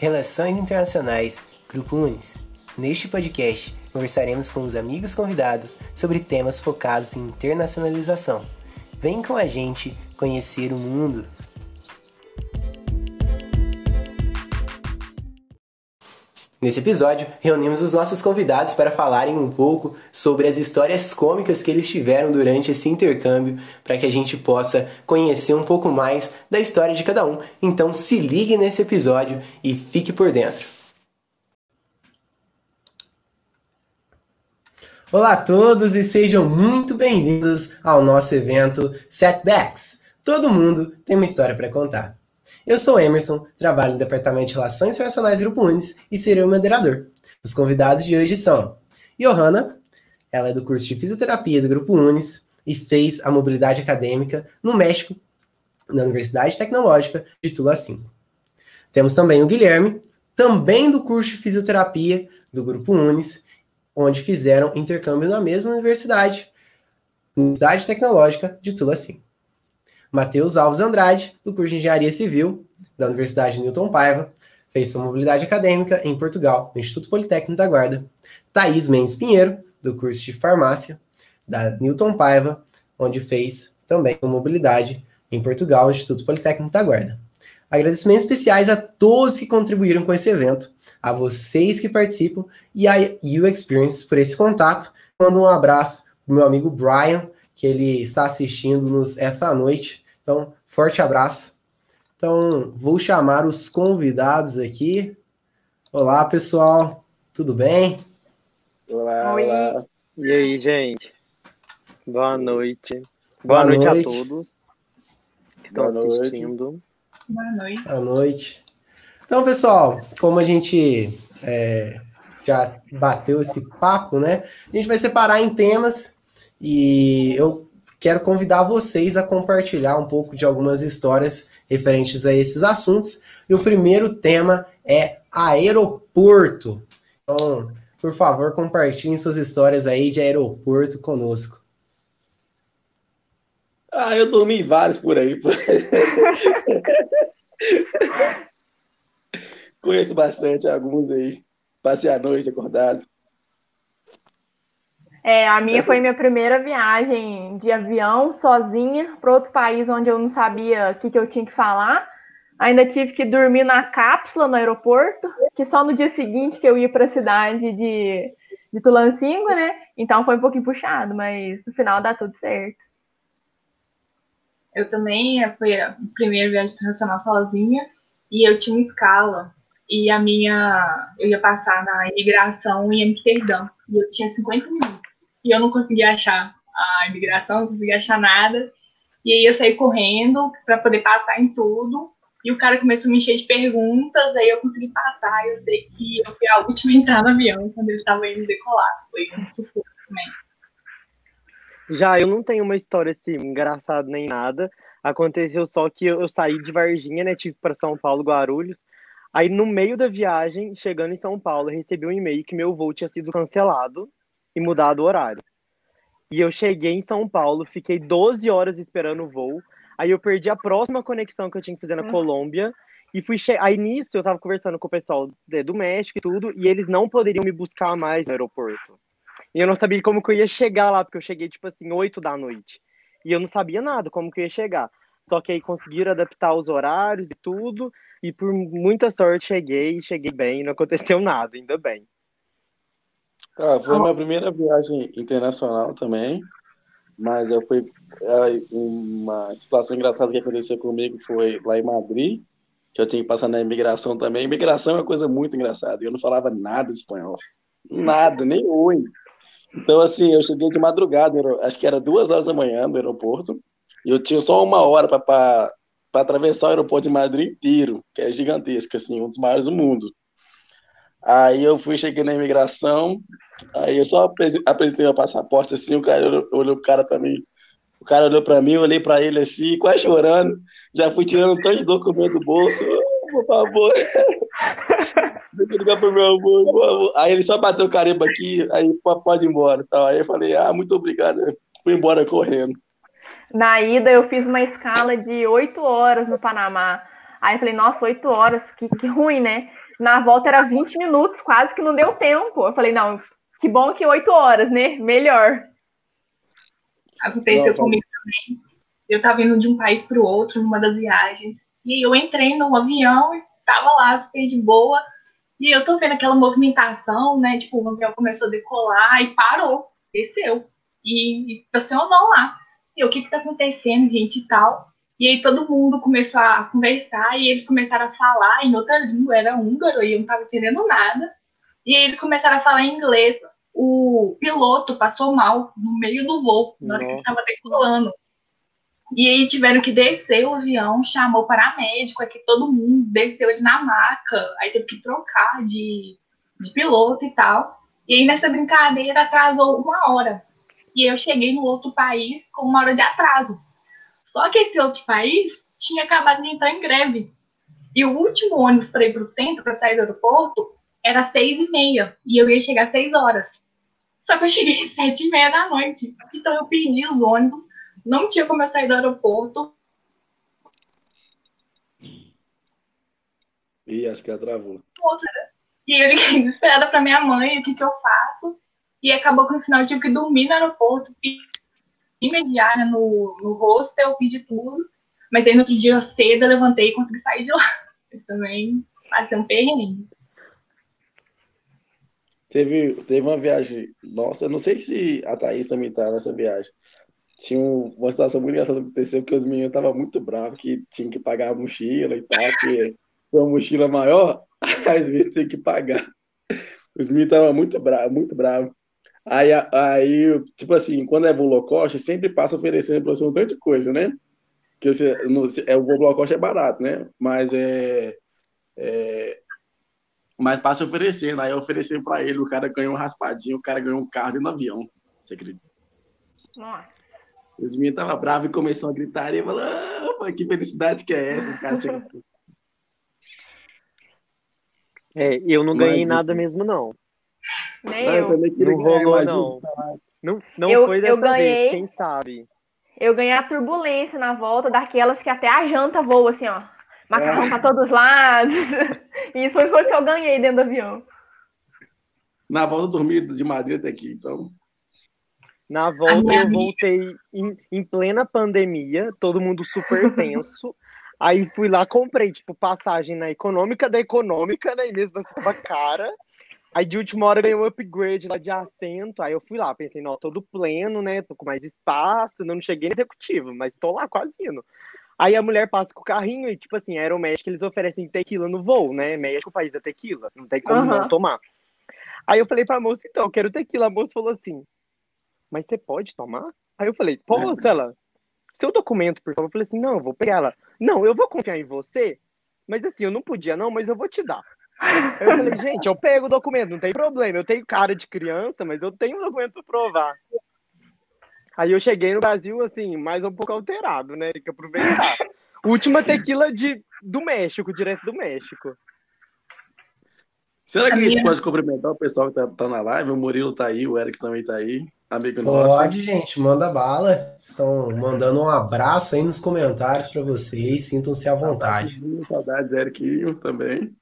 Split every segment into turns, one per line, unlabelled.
Relações Internacionais, Grupo Unis. Neste podcast, conversaremos com os amigos convidados sobre temas focados em internacionalização. Vem com a gente conhecer o mundo. Nesse episódio, reunimos os nossos convidados para falarem um pouco sobre as histórias cômicas que eles tiveram durante esse intercâmbio, para que a gente possa conhecer um pouco mais da história de cada um. Então, se ligue nesse episódio e fique por dentro. Olá a todos e sejam muito bem-vindos ao nosso evento Setbacks. Todo mundo tem uma história para contar. Eu sou Emerson, trabalho no Departamento de Relações Internacionais Grupo Unis e serei o moderador. Os convidados de hoje são Johanna, ela é do curso de Fisioterapia do Grupo Unis e fez a mobilidade acadêmica no México, na Universidade Tecnológica de Tulacinho. Temos também o Guilherme, também do curso de Fisioterapia do Grupo Unis, onde fizeram intercâmbio na mesma universidade, Universidade Tecnológica de Tulacinho. Matheus Alves Andrade, do curso de Engenharia Civil da Universidade Newton Paiva, fez sua mobilidade acadêmica em Portugal, no Instituto Politécnico da Guarda. Thaís Mendes Pinheiro, do curso de Farmácia da Newton Paiva, onde fez também sua mobilidade em Portugal, no Instituto Politécnico da Guarda. Agradecimentos especiais a todos que contribuíram com esse evento, a vocês que participam e a U Experience por esse contato. Mando um abraço para meu amigo Brian, que ele está assistindo-nos essa noite. Então, forte abraço. Então, vou chamar os convidados aqui. Olá, pessoal. Tudo bem?
Olá, Oi. olá. E aí, gente? Boa noite. Boa, Boa noite, noite, a todos que estão Boa assistindo.
Noite. Boa noite.
Boa noite. Então, pessoal, como a gente é, já bateu esse papo, né? A gente vai separar em temas e eu quero convidar vocês a compartilhar um pouco de algumas histórias referentes a esses assuntos. E o primeiro tema é aeroporto. Então, por favor, compartilhem suas histórias aí de aeroporto conosco.
Ah, eu dormi vários por aí. Conheço bastante alguns aí. Passei a noite acordado.
É, a minha foi minha primeira viagem de avião sozinha para outro país onde eu não sabia o que, que eu tinha que falar. Ainda tive que dormir na cápsula no aeroporto, que só no dia seguinte que eu ia para a cidade de, de Tulancingo, né? Então foi um pouquinho puxado, mas no final dá tudo certo.
Eu também foi a primeira viagem internacional sozinha e eu tinha escala e a minha eu ia passar na imigração em Amsterdã e eu tinha 50 minutos e eu não conseguia achar a imigração, não conseguia achar nada. E aí eu saí correndo para poder passar em tudo. E o cara começou a me encher de perguntas, aí eu consegui passar. Eu sei que eu fui a última a entrar no avião quando ele estava indo decolar. Foi um sufoco também.
Já eu não tenho uma história assim engraçada nem nada. Aconteceu só que eu, eu saí de Varginha, né? Tive para São Paulo, Guarulhos. Aí no meio da viagem, chegando em São Paulo, recebi um e-mail que meu voo tinha sido cancelado e mudado o horário. E eu cheguei em São Paulo, fiquei 12 horas esperando o voo. Aí eu perdi a próxima conexão que eu tinha que fazer na uhum. Colômbia. E fui che... Aí nisso eu tava conversando com o pessoal do México e tudo, e eles não poderiam me buscar mais no aeroporto. E eu não sabia como que eu ia chegar lá, porque eu cheguei, tipo assim, 8 da noite. E eu não sabia nada como que eu ia chegar. Só que aí conseguiram adaptar os horários e tudo, e por muita sorte cheguei, cheguei bem, não aconteceu nada, ainda bem.
Ah, foi a minha primeira viagem internacional também, mas eu fui uma situação engraçada que aconteceu comigo foi lá em Madrid, que eu tinha que passar na imigração também. Imigração é uma coisa muito engraçada. Eu não falava nada espanhol, nada, nem oi. Então assim, eu cheguei de madrugada, acho que era duas horas da manhã no aeroporto, e eu tinha só uma hora para atravessar o aeroporto de Madrid inteiro, que é gigantesco, assim, um dos maiores do mundo. Aí eu fui, cheguei na imigração, aí eu só apresentei meu passaporte assim, o cara olhou, olhou o cara para mim. O cara olhou para mim, eu olhei para ele assim, quase chorando. Já fui tirando um tanto de documento do bolso. Oh, por favor. Deixa eu ligar pro meu amor. Aí ele só bateu o carimbo aqui, aí pode ir embora. Tal. Aí eu falei, ah, muito obrigado. Fui embora correndo.
Na ida eu fiz uma escala de oito horas no Panamá. Aí eu falei, nossa, oito horas, que, que ruim, né? Na volta era 20 minutos, quase que não deu tempo. Eu falei, não, que bom que 8 horas, né? Melhor.
Aconteceu
Não,
comigo também. Eu tava indo de um país para o outro numa das viagens. E eu entrei no avião e tava lá super de boa. E eu tô vendo aquela movimentação, né? Tipo, o avião começou a decolar e parou, desceu. E estacionou lá. E eu, o que que tá acontecendo, gente, e tal. E aí todo mundo começou a conversar e eles começaram a falar em outra língua, era húngaro e eu não tava entendendo nada. E aí eles começaram a falar em inglês. O piloto passou mal no meio do voo, na hora que ele
Nossa.
tava decolando. E aí tiveram que descer o avião, chamou o paramédico, aqui todo mundo, desceu ele na maca, aí teve que trocar de, de piloto e tal. E aí nessa brincadeira atrasou uma hora. E eu cheguei no outro país com uma hora de atraso. Só que esse outro país tinha acabado de entrar em greve. E o último ônibus para ir para o centro, para sair do aeroporto, era seis e meia. E eu ia chegar às seis horas. Só que eu cheguei às sete e meia da noite. Então eu perdi os ônibus, não tinha como eu sair do aeroporto.
Ih, acho que ela travou.
E eu liguei desesperada para minha mãe, o que, que eu faço? E acabou que no final eu tive que dormir no aeroporto, diária no, no hostel, pedi tudo. Mas aí no outro dia cedo eu levantei e consegui sair de lá. Eu também passei um perrengue.
Teve, teve uma viagem, nossa, não sei se a Thaís também tá nessa viagem. Tinha um- uma situação muito engraçada que aconteceu, os meninos estavam muito bravos, que tinham que pagar a mochila e tal, que uma mochila maior, às vezes tem que pagar. Os meninos estavam muito bravos, muito bravos. Aí, aí, tipo assim, quando é cost, sempre passa oferecendo pra você um tanto de coisa, né? Que você, no, é, o cost é barato, né? Mas é, é mas passa oferecendo. Aí eu ofereci pra ele, o cara ganhou um raspadinho, o cara ganhou um carro dentro do avião. Você acredita?
Nossa.
Os meninos estavam bravos e começaram a gritar e falou: ah, que felicidade que é essa? Os caras chegam.
É, eu não
Mas,
ganhei nada
assim,
mesmo, não.
Nem eu.
também queria
Não rolou, não. Não, não
Eu-
foi
eu
dessa
ganhei.
vez, quem sabe?
Eu ganhei a turbulência na volta, daquelas que até a janta voa, assim, ó. Macarrão
É.
pra todos os lados. E isso foi o que eu ganhei dentro do avião.
Na volta eu dormi de Madrid até aqui, então.
Na volta eu voltei em, em plena pandemia, todo mundo super tenso. Aí fui lá, comprei, tipo, passagem na econômica da econômica, né? E mesmo assim tava cara. Aí de última hora ganhei um upgrade lá de assento. Aí eu fui lá, pensei, não, todo pleno, né? Tô com mais espaço, não cheguei no executivo, mas tô lá quase indo. Aí a mulher passa com o carrinho e, tipo assim, Aeroméxico, eles oferecem tequila no voo, né? México, o país da tequila, não tem como
Aham.
não tomar. Aí eu falei pra moça, então, eu quero tequila. A moça falou assim, mas você pode tomar? Aí eu falei, posso? Ela, seu documento, por favor. Eu falei assim, não, eu vou pegar ela. Não, eu vou confiar em você, mas assim, eu não podia não, mas eu vou te dar. Eu falei, gente, eu pego o documento, não tem problema. Eu tenho cara de criança, mas eu tenho um documento pra provar. Aí eu cheguei no Brasil, assim, mais um pouco alterado, né? Tem que aproveitar. Última tequila de, do México, direto do México.
Será que a gente
minha-
pode cumprimentar o pessoal que tá, tá na live? O Murilo tá aí, o Eric também tá aí, amigo nosso.
Pode, gente, manda bala. Estão mandando um abraço aí nos comentários para vocês. Sintam-se à vontade.
Saudades, Eriquinho também.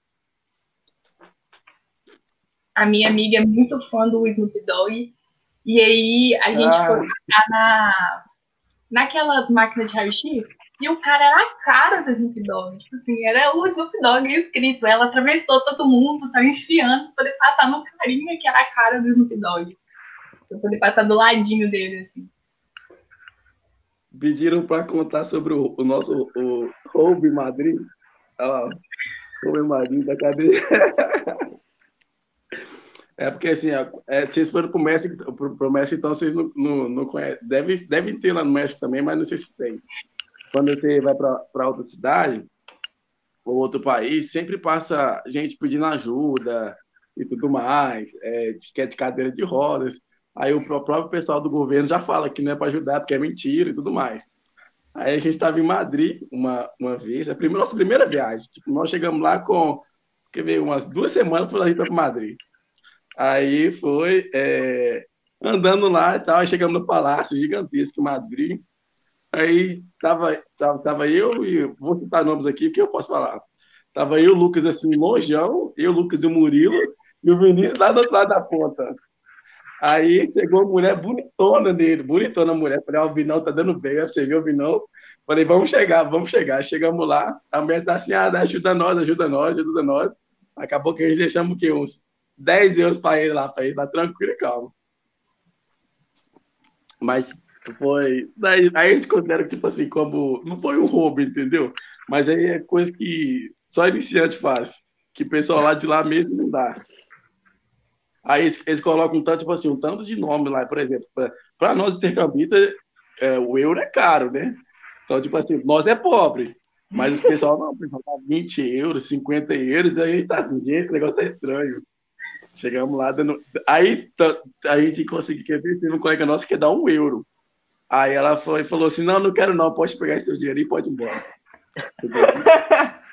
A minha amiga é muito fã do Snoop Dogg. E aí a gente
Ah.
foi na, naquela máquina de raio-x e o cara era a cara do Snoop Dogg. Tipo assim, era o Snoop Dogg escrito. Ela atravessou todo mundo, saiu enfiando pra poder passar no carinha que era a cara do Snoop Dogg. Pra poder passar do ladinho dele, assim.
Pediram para contar sobre o, o nosso o roubo em Madrid. Olha lá, roubo em Madrid da cadeia. É porque assim, é, vocês foram pro México, pro, México, então vocês não, não, não conhecem. Deve, devem ter lá no México também, mas não sei se tem. Quando você vai para outra cidade ou outro país, sempre passa gente pedindo ajuda e tudo mais, é, que é de cadeira de rodas. Aí o pró- próprio pessoal do governo já fala que não é para ajudar, porque é mentira e tudo mais. Aí a gente estava em Madrid uma, uma vez, a primeira, nossa primeira viagem. Tipo, nós chegamos lá com, quer ver, umas duas semanas para ir para Madrid. Aí foi é, andando lá e tal, chegamos no palácio gigantesco Madrid. Aí tava, tava, tava eu e vou citar nomes aqui porque eu posso falar. Tava eu o Lucas assim, longeão, eu, o Lucas e o Murilo, e o Vinícius lá do outro lado da ponta. Aí chegou a mulher bonitona dele, bonitona a mulher. Falei, ó, oh, o Vinão tá dando bem, você viu o Vinão? Falei, vamos chegar, vamos chegar. Chegamos lá, a mulher tá assim, ah, ajuda nós, ajuda nós, ajuda nós. Acabou que a gente deixamos o quê? Uns 10 euros para ele lá, para ele lá tranquilo e calmo. Mas foi. Aí a gente considera que, tipo assim, como. Não foi um roubo, entendeu? Mas aí é coisa que só iniciante faz. Que o pessoal lá de lá mesmo não dá. Aí eles, eles colocam um tanto, tipo assim, um tanto de nome lá, por exemplo. Para nós intercambistas, é, o euro é caro, né? Então, tipo assim, nós é pobre. Mas o pessoal não, o pessoal tá 20 euros, 50 euros, aí tá assim, gente, esse negócio tá estranho. Chegamos lá, dando... aí tá, a gente conseguiu, quer ver, teve um colega nosso que dá um euro. Aí ela foi, falou assim, não, não quero não, pode pegar seu dinheiro e pode ir embora.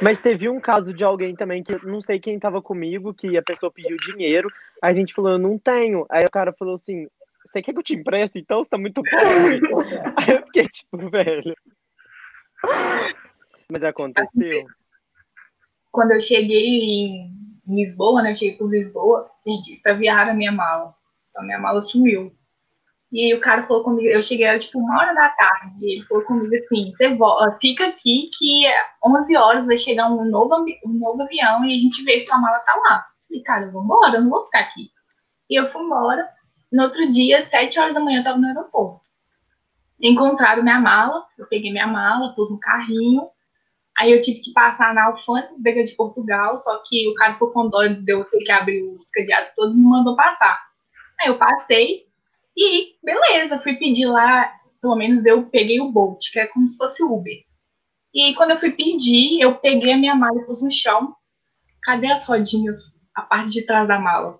Mas teve um caso de alguém também que não sei quem tava comigo, que a pessoa pediu dinheiro, a gente falou, eu não tenho. Aí o cara falou assim, você quer que eu te empreste? Então você tá muito pobre. Aí eu fiquei tipo, velho. Mas aconteceu.
Quando eu cheguei em Lisboa, né? Eu cheguei por Lisboa, gente, extraviaram a minha mala. Então minha mala sumiu. E aí o cara falou comigo, eu cheguei, era tipo uma hora da tarde, e ele falou comigo assim, você fica aqui que 11 horas vai chegar um novo, um novo avião e a gente vê se sua mala tá lá. Eu falei, cara, eu vou embora, eu não vou ficar aqui. E eu fui embora, no outro dia, 7 horas da manhã, eu tava no aeroporto. Encontraram minha mala, eu peguei minha mala, pus no carrinho, aí eu tive que passar na alfândega de Portugal, só que o cara ficou com dó de eu ter que abrir os cadeados todos e me mandou passar. Aí eu passei, e beleza, fui pedir lá, pelo menos eu peguei o Bolt, que é como se fosse Uber. E quando eu fui pedir, eu peguei a minha mala e pus no chão. Cadê as rodinhas, a parte de trás da mala?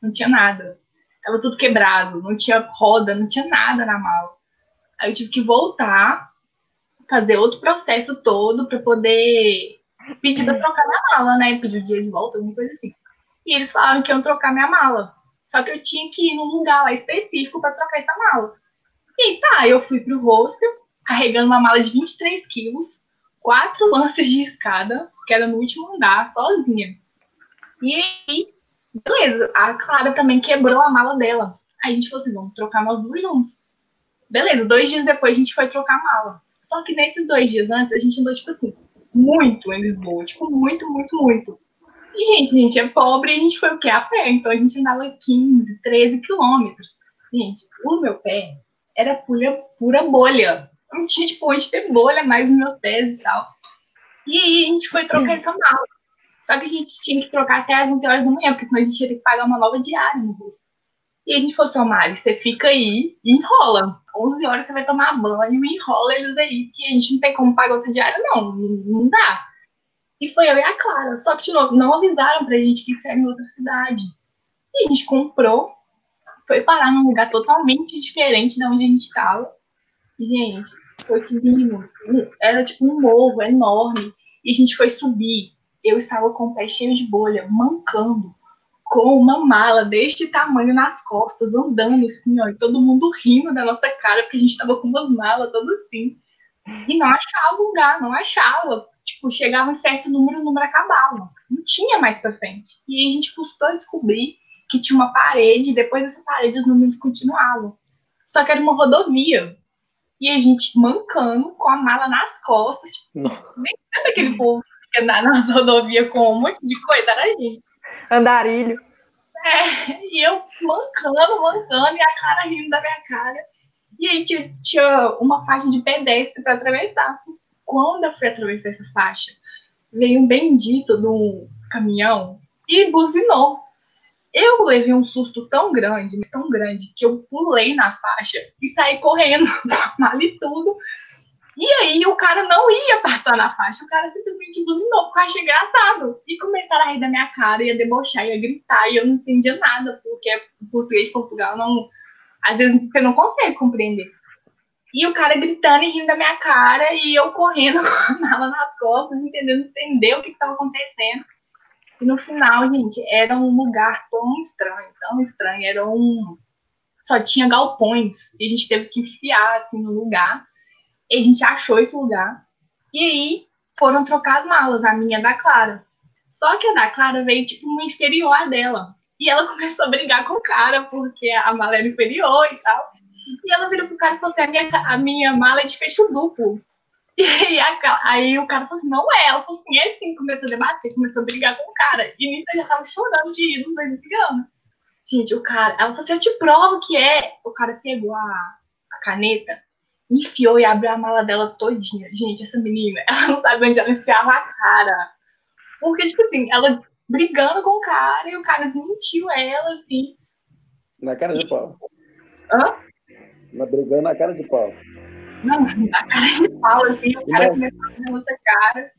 Não tinha nada. Tava tudo quebrado, não tinha roda, não tinha nada na mala. Aí eu tive que voltar, fazer outro processo todo para poder pedir para trocar minha mala, né? Pedir o dia de volta, alguma coisa assim. E eles falaram que iam trocar minha mala. Só que eu tinha que ir num lugar lá específico para trocar essa mala. E tá, eu fui pro hostel, carregando uma mala de 23 quilos, quatro lances de escada, porque era no último andar, sozinha. E aí, beleza, a Clara também quebrou a mala dela. Aí a gente falou assim, vamos trocar nós duas juntos. Beleza, dois dias depois a gente foi trocar a mala. Só que nesses dois dias antes, a gente andou, tipo assim, muito em Lisboa. Tipo, muito, muito, muito. E, gente, a gente é pobre e a gente foi o quê? A pé. Então a gente andava 15, 13 quilômetros. Gente, o meu pé era pura, pura bolha. Não tinha, tipo, onde ter bolha mais no meu pé e tal. E aí a gente foi trocar essa mala. Só que a gente tinha que trocar até as 11 horas da manhã, porque senão a gente ia ter que pagar uma nova diária no rosto. E a gente falou assim, Mari, você fica aí e enrola. 11 horas você vai tomar banho e enrola eles aí, que a gente não tem como pagar outra diária, não. Não dá. E foi eu e a Clara. Só que, de novo, não avisaram pra gente que isso era em outra cidade. E a gente comprou, foi parar num lugar totalmente diferente da onde a gente estava. Gente, foi lindo. Era tipo um morro enorme. E a gente foi subir. Eu estava com o pé cheio de bolha, mancando, com uma mala deste tamanho nas costas, andando assim, ó, e todo mundo rindo da nossa cara, porque a gente estava com umas malas todas assim. E não achava lugar, não achava tipo, chegava um certo número, o número acabava. Não tinha mais pra frente. E aí a gente custou descobrir que tinha uma parede, e depois dessa parede os números continuavam. Só que era uma rodovia. E a gente mancando, com a mala nas costas. Tipo, nem sabe aquele povo que andar na rodovia com um monte de coisa, era a gente.
Andarilho.
É, e eu mancando, mancando, e a cara rindo da minha cara. E aí tinha, tinha uma faixa de pedestre para atravessar. Quando eu fui atravessar essa faixa, veio um bendito de um caminhão e buzinou. Eu levei um susto tão grande, tão grande, que eu pulei na faixa e saí correndo, mal e tudo. E aí o cara não ia passar na faixa, o cara simplesmente buzinou, porque eu achei engraçado. E começaram a rir da minha cara, ia debochar, ia gritar, e eu não entendia nada, porque português de Portugal não. Às vezes você não consegue compreender. E o cara gritando e rindo da minha cara, e eu correndo com a mala nas costas, entendendo, entender o que estava acontecendo. E no final, gente, era um lugar tão estranho, tão estranho. Era um. Só tinha galpões. E a gente teve que enfiar, assim, no lugar. E a gente achou esse lugar. E aí, foram trocar as malas, a minha da Clara. Só que a da Clara veio, tipo, uma inferior a dela. E ela começou a brigar com o cara, porque a mala era inferior e tal. E ela virou pro cara e falou assim: a minha, a minha mala é de fecho duplo. E a, aí o cara falou assim: não é. Ela falou assim: é sim. Começou a debater, começou a brigar com o cara. E nisso eu já tava chorando de ir, não brigando. Gente, o cara, ela falou assim: eu te provo que é. O cara pegou a, a caneta, enfiou e abriu a mala dela todinha. Gente, essa menina, ela não sabe onde ela enfiava a cara. Porque, tipo assim, ela brigando com o cara e o cara mentiu ela, assim.
Na cara de pau.
Hã?
Na, brigando na cara de pau.
Não, na cara de pau, assim, o cara começou a ver nossa cara.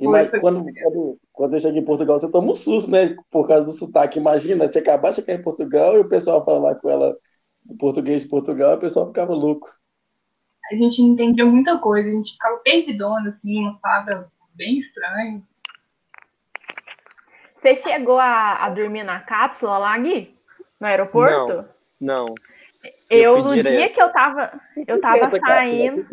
E mas quando, quando, quando eu cheguei em Portugal, você toma um susto, né? Por causa do sotaque. Imagina, você acabar de chegar em Portugal e o pessoal falar com ela do português de Portugal, e o pessoal ficava louco.
A gente não entendia muita coisa, a gente ficava perdidona, assim, umas palavras bem estranhas.
Você chegou a, a dormir na cápsula lá, Gui? No aeroporto?
Não. não.
Eu, eu no direto. dia que eu tava, eu tava saindo.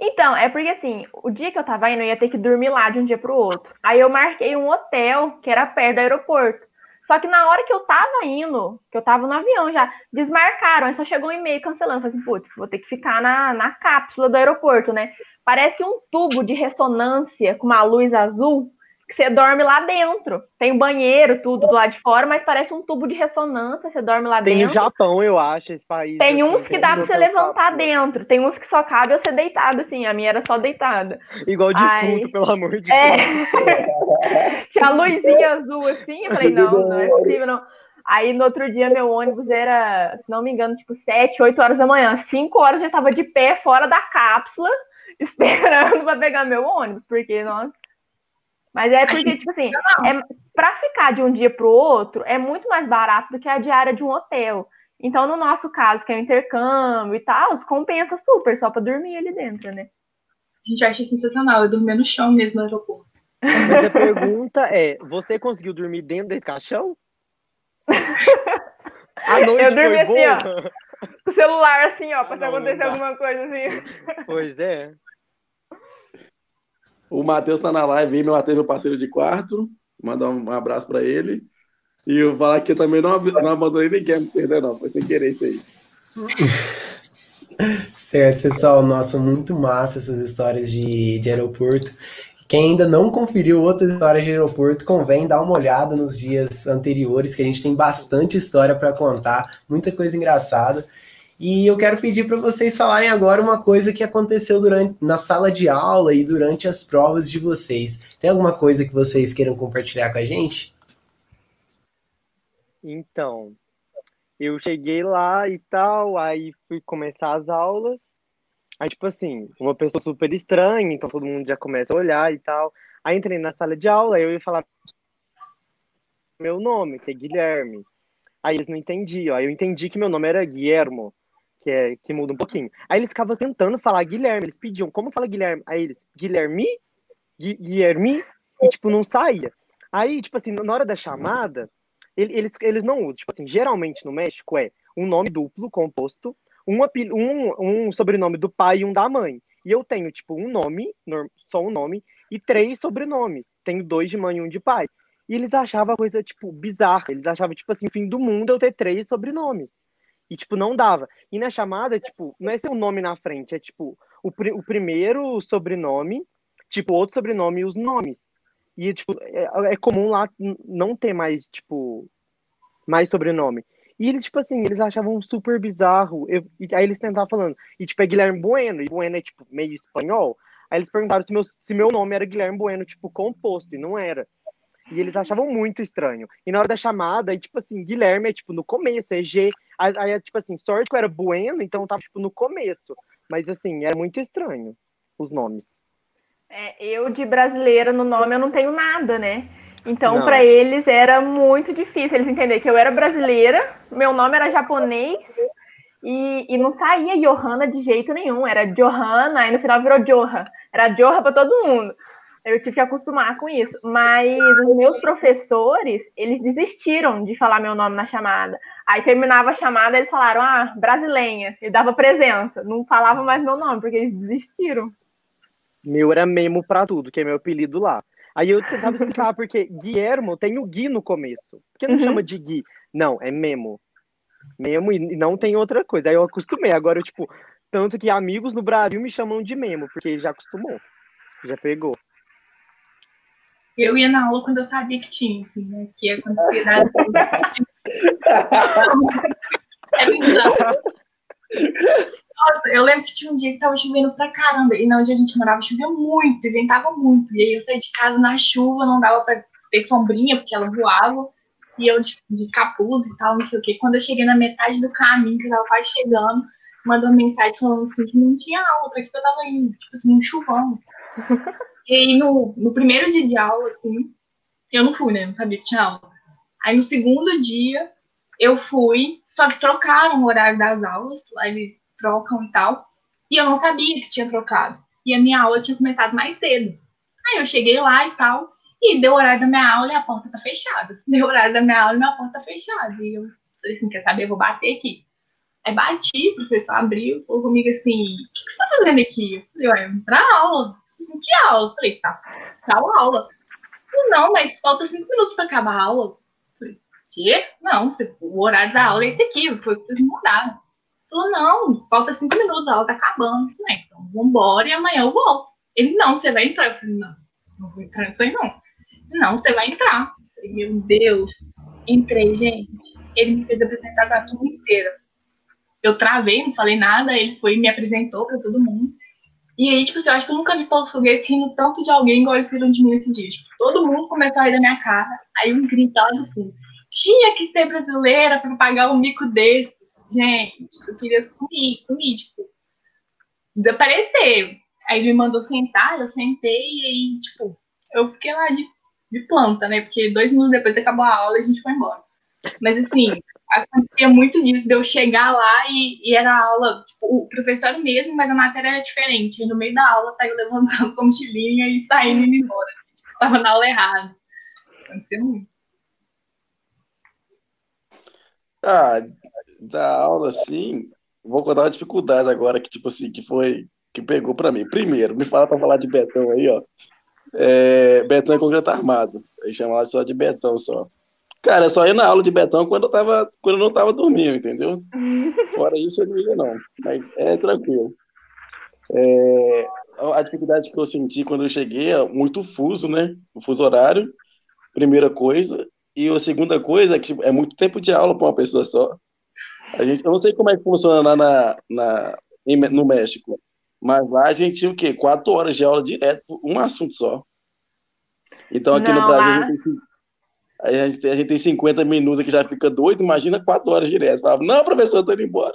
Então, é porque assim, o dia que eu tava indo, eu ia ter que dormir lá de um dia pro outro. Aí eu marquei um hotel que era perto do aeroporto. Só que na hora que eu tava indo, que eu tava no avião já, desmarcaram, aí só chegou um e-mail cancelando. Falei assim, putz, vou ter que ficar na, na cápsula do aeroporto, né? Parece um tubo de ressonância com uma luz azul você dorme lá dentro. Tem um banheiro, tudo do lado de fora, mas parece um tubo de ressonância, você dorme lá
tem
dentro.
Tem o Japão, eu acho, esse país.
Tem assim, uns que dá pra você levantar dentro, tem uns que só cabe você deitado, assim, a minha era só deitada.
Igual defunto, Aí... pelo amor de é...
Deus. Tinha luzinha azul, assim, eu falei, não, não é possível, não. Aí no outro dia meu ônibus era, se não me engano, tipo 7, 8 horas da manhã. 5 horas eu já tava de pé fora da cápsula, esperando para pegar meu ônibus, porque, nossa, mas é porque, tipo assim, é, para ficar de um dia para o outro, é muito mais barato do que a diária de um hotel. Então, no nosso caso, que é o intercâmbio e tal, compensa super só para dormir ali dentro, né?
A gente acha sensacional, eu dormia no chão mesmo no aeroporto.
Mas a pergunta é: você conseguiu dormir dentro desse caixão?
A noite eu dormi assim, boa? ó. Com o celular assim, ó, pra se acontecer alguma coisa assim.
Pois é.
O Matheus tá na live aí, meu Matheus, meu parceiro de quarto. Mandar um abraço para ele. E eu falar que eu também não, não abandonei ninguém Amsterdã, não. Foi sem querer isso aí.
certo, pessoal. Nossa, muito massa essas histórias de, de aeroporto. Quem ainda não conferiu outras histórias de aeroporto, convém dar uma olhada nos dias anteriores, que a gente tem bastante história para contar, muita coisa engraçada. E eu quero pedir para vocês falarem agora uma coisa que aconteceu durante na sala de aula e durante as provas de vocês. Tem alguma coisa que vocês queiram compartilhar com a gente?
Então, eu cheguei lá e tal, aí fui começar as aulas. Aí, tipo assim, uma pessoa super estranha, então todo mundo já começa a olhar e tal. Aí entrei na sala de aula, eu ia falar meu nome, que é Guilherme. Aí eles não entendiam. Aí eu entendi que meu nome era Guilhermo que, é, que muda um pouquinho. Aí eles ficavam tentando falar Guilherme, eles pediam, como fala Guilherme? Aí eles, Guilherme? Guilherme? E, tipo, não saía. Aí, tipo assim, na hora da chamada, eles, eles não usam. Tipo assim, geralmente no México é um nome duplo composto, um, um, um sobrenome do pai e um da mãe. E eu tenho, tipo, um nome, só um nome, e três sobrenomes. Tenho dois de mãe e um de pai. E eles achavam a coisa, tipo, bizarra. Eles achavam, tipo assim, fim do mundo eu ter três sobrenomes. E, tipo, não dava. E na chamada, tipo, não é seu nome na frente, é, tipo, o, pr o primeiro sobrenome, tipo, outro sobrenome e os nomes. E, tipo, é, é comum lá não ter mais, tipo, mais sobrenome. E eles, tipo assim, eles achavam super bizarro. Eu, e aí eles tentavam falando. E, tipo, é Guilherme Bueno. E Bueno é, tipo, meio espanhol. Aí eles perguntaram se meu, se meu nome era Guilherme Bueno, tipo, composto. E não era. E eles achavam muito estranho. E na hora da chamada, e, tipo assim, Guilherme é tipo no começo, é G. Aí, é tipo assim, sorte que eu era Bueno, então tava tipo no começo. Mas assim, era muito estranho os nomes.
É, eu de brasileira no nome eu não tenho nada, né? Então, para eles era muito difícil eles entenderem que eu era brasileira, meu nome era japonês e, e não saía Johanna de jeito nenhum. Era Johanna, aí no final virou Joha. Era Joha para todo mundo. Eu tive que acostumar com isso. Mas os meus professores, eles desistiram de falar meu nome na chamada. Aí terminava a chamada, eles falaram, ah, brasileira. E dava presença. Não falava mais meu nome, porque eles desistiram.
Meu era Memo pra tudo, que é meu apelido lá. Aí eu tentava explicar porque Guilhermo tem o Gui no começo. Por que não
Uhum.
chama de Gui? Não, é Memo. Memo e não tem outra coisa. Aí eu acostumei. Agora, eu, tipo, tanto que amigos no Brasil me chamam de Memo, porque já acostumou. Já pegou.
Eu ia na aula quando eu sabia que tinha, assim, né? Que ia acontecer na Era bizarro. Nossa, eu lembro que tinha um dia que tava chovendo pra caramba. E na onde a gente morava chovia muito, e ventava muito. E aí eu saí de casa na chuva, não dava pra ter sombrinha, porque ela voava. E eu de, de capuz e tal, não sei o quê. Quando eu cheguei na metade do caminho, que eu tava quase chegando, mandou mensagem falando assim que não tinha aula, pra que eu tava indo, tipo assim, um chuvão. E aí no, no primeiro dia de aula, assim, eu não fui, né? Não sabia que tinha aula. Aí no segundo dia eu fui, só que trocaram o horário das aulas, lá eles trocam e tal. E eu não sabia que tinha trocado. E a minha aula tinha começado mais cedo. Aí eu cheguei lá e tal, e deu o horário da minha aula e a porta tá fechada. Deu o horário da minha aula e minha porta tá fechada. E eu falei assim, quer saber? Eu vou bater aqui. Aí bati, o professor abriu, falou comigo assim, o que, que você tá fazendo aqui? Eu falei, ué, pra aula. Eu que aula? Eu falei, tá, tal aula. Falei, não, mas falta cinco minutos pra acabar a aula. Eu falei, quê? Não, o horário da aula é esse aqui, foi vocês mudaram. Falou, não, falta cinco minutos, a aula tá acabando. Eu falei, então vambora e amanhã eu volto. Ele, não, você vai entrar. Eu falei, não, não vou entrar nisso aí não. Não, você vai entrar. Eu falei, meu Deus. Entrei, gente. Ele me fez apresentar pra turma inteira. Eu travei, não falei nada, ele foi e me apresentou pra todo mundo. E aí, tipo assim, eu acho que eu nunca vi português rindo tanto de alguém igual eles riram de mim esse dia. Tipo, todo mundo começou a rir da minha cara. Aí um grito lá do fundo. Tinha que ser brasileira pra pagar um mico desse. Gente, eu queria sumir, sumir, tipo, desaparecer. Aí me mandou sentar, eu sentei e aí, tipo, eu fiquei lá de, de planta, né? Porque dois minutos depois acabou a aula a gente foi embora. Mas assim, acontecia muito disso, de eu chegar lá e, e era aula, tipo, o professor mesmo, mas a matéria era diferente. E no meio da aula, tá eu levantando com mochilinha e saindo e indo embora. Tipo, tava na aula errada. Aconteceu muito.
Ah, da aula, assim, vou contar uma dificuldade agora que, tipo assim, que foi, que pegou pra mim. Primeiro, me fala pra falar de Betão aí, ó. É, Betão é concreto armado. Aí chama lá só de Betão só. Cara, eu só ia na aula de Betão quando eu tava, quando eu não tava dormindo, entendeu? Fora isso, eu não ia, não. Mas é tranquilo. É, a dificuldade que eu senti quando eu cheguei é muito fuso, né? O fuso horário, primeira coisa. E a segunda coisa é que é muito tempo de aula para uma pessoa só. A gente, eu não sei como é que funciona lá na, na, em- no México, mas lá a gente tinha o quê? Quatro horas de aula direto, por um assunto só. Então aqui no
Não,
Brasil a
lá-
gente, tem, a, gente, tem- a gente tem 50 minutos que já fica doido, imagina quatro horas direto. Falava, não, professor, eu tô indo embora.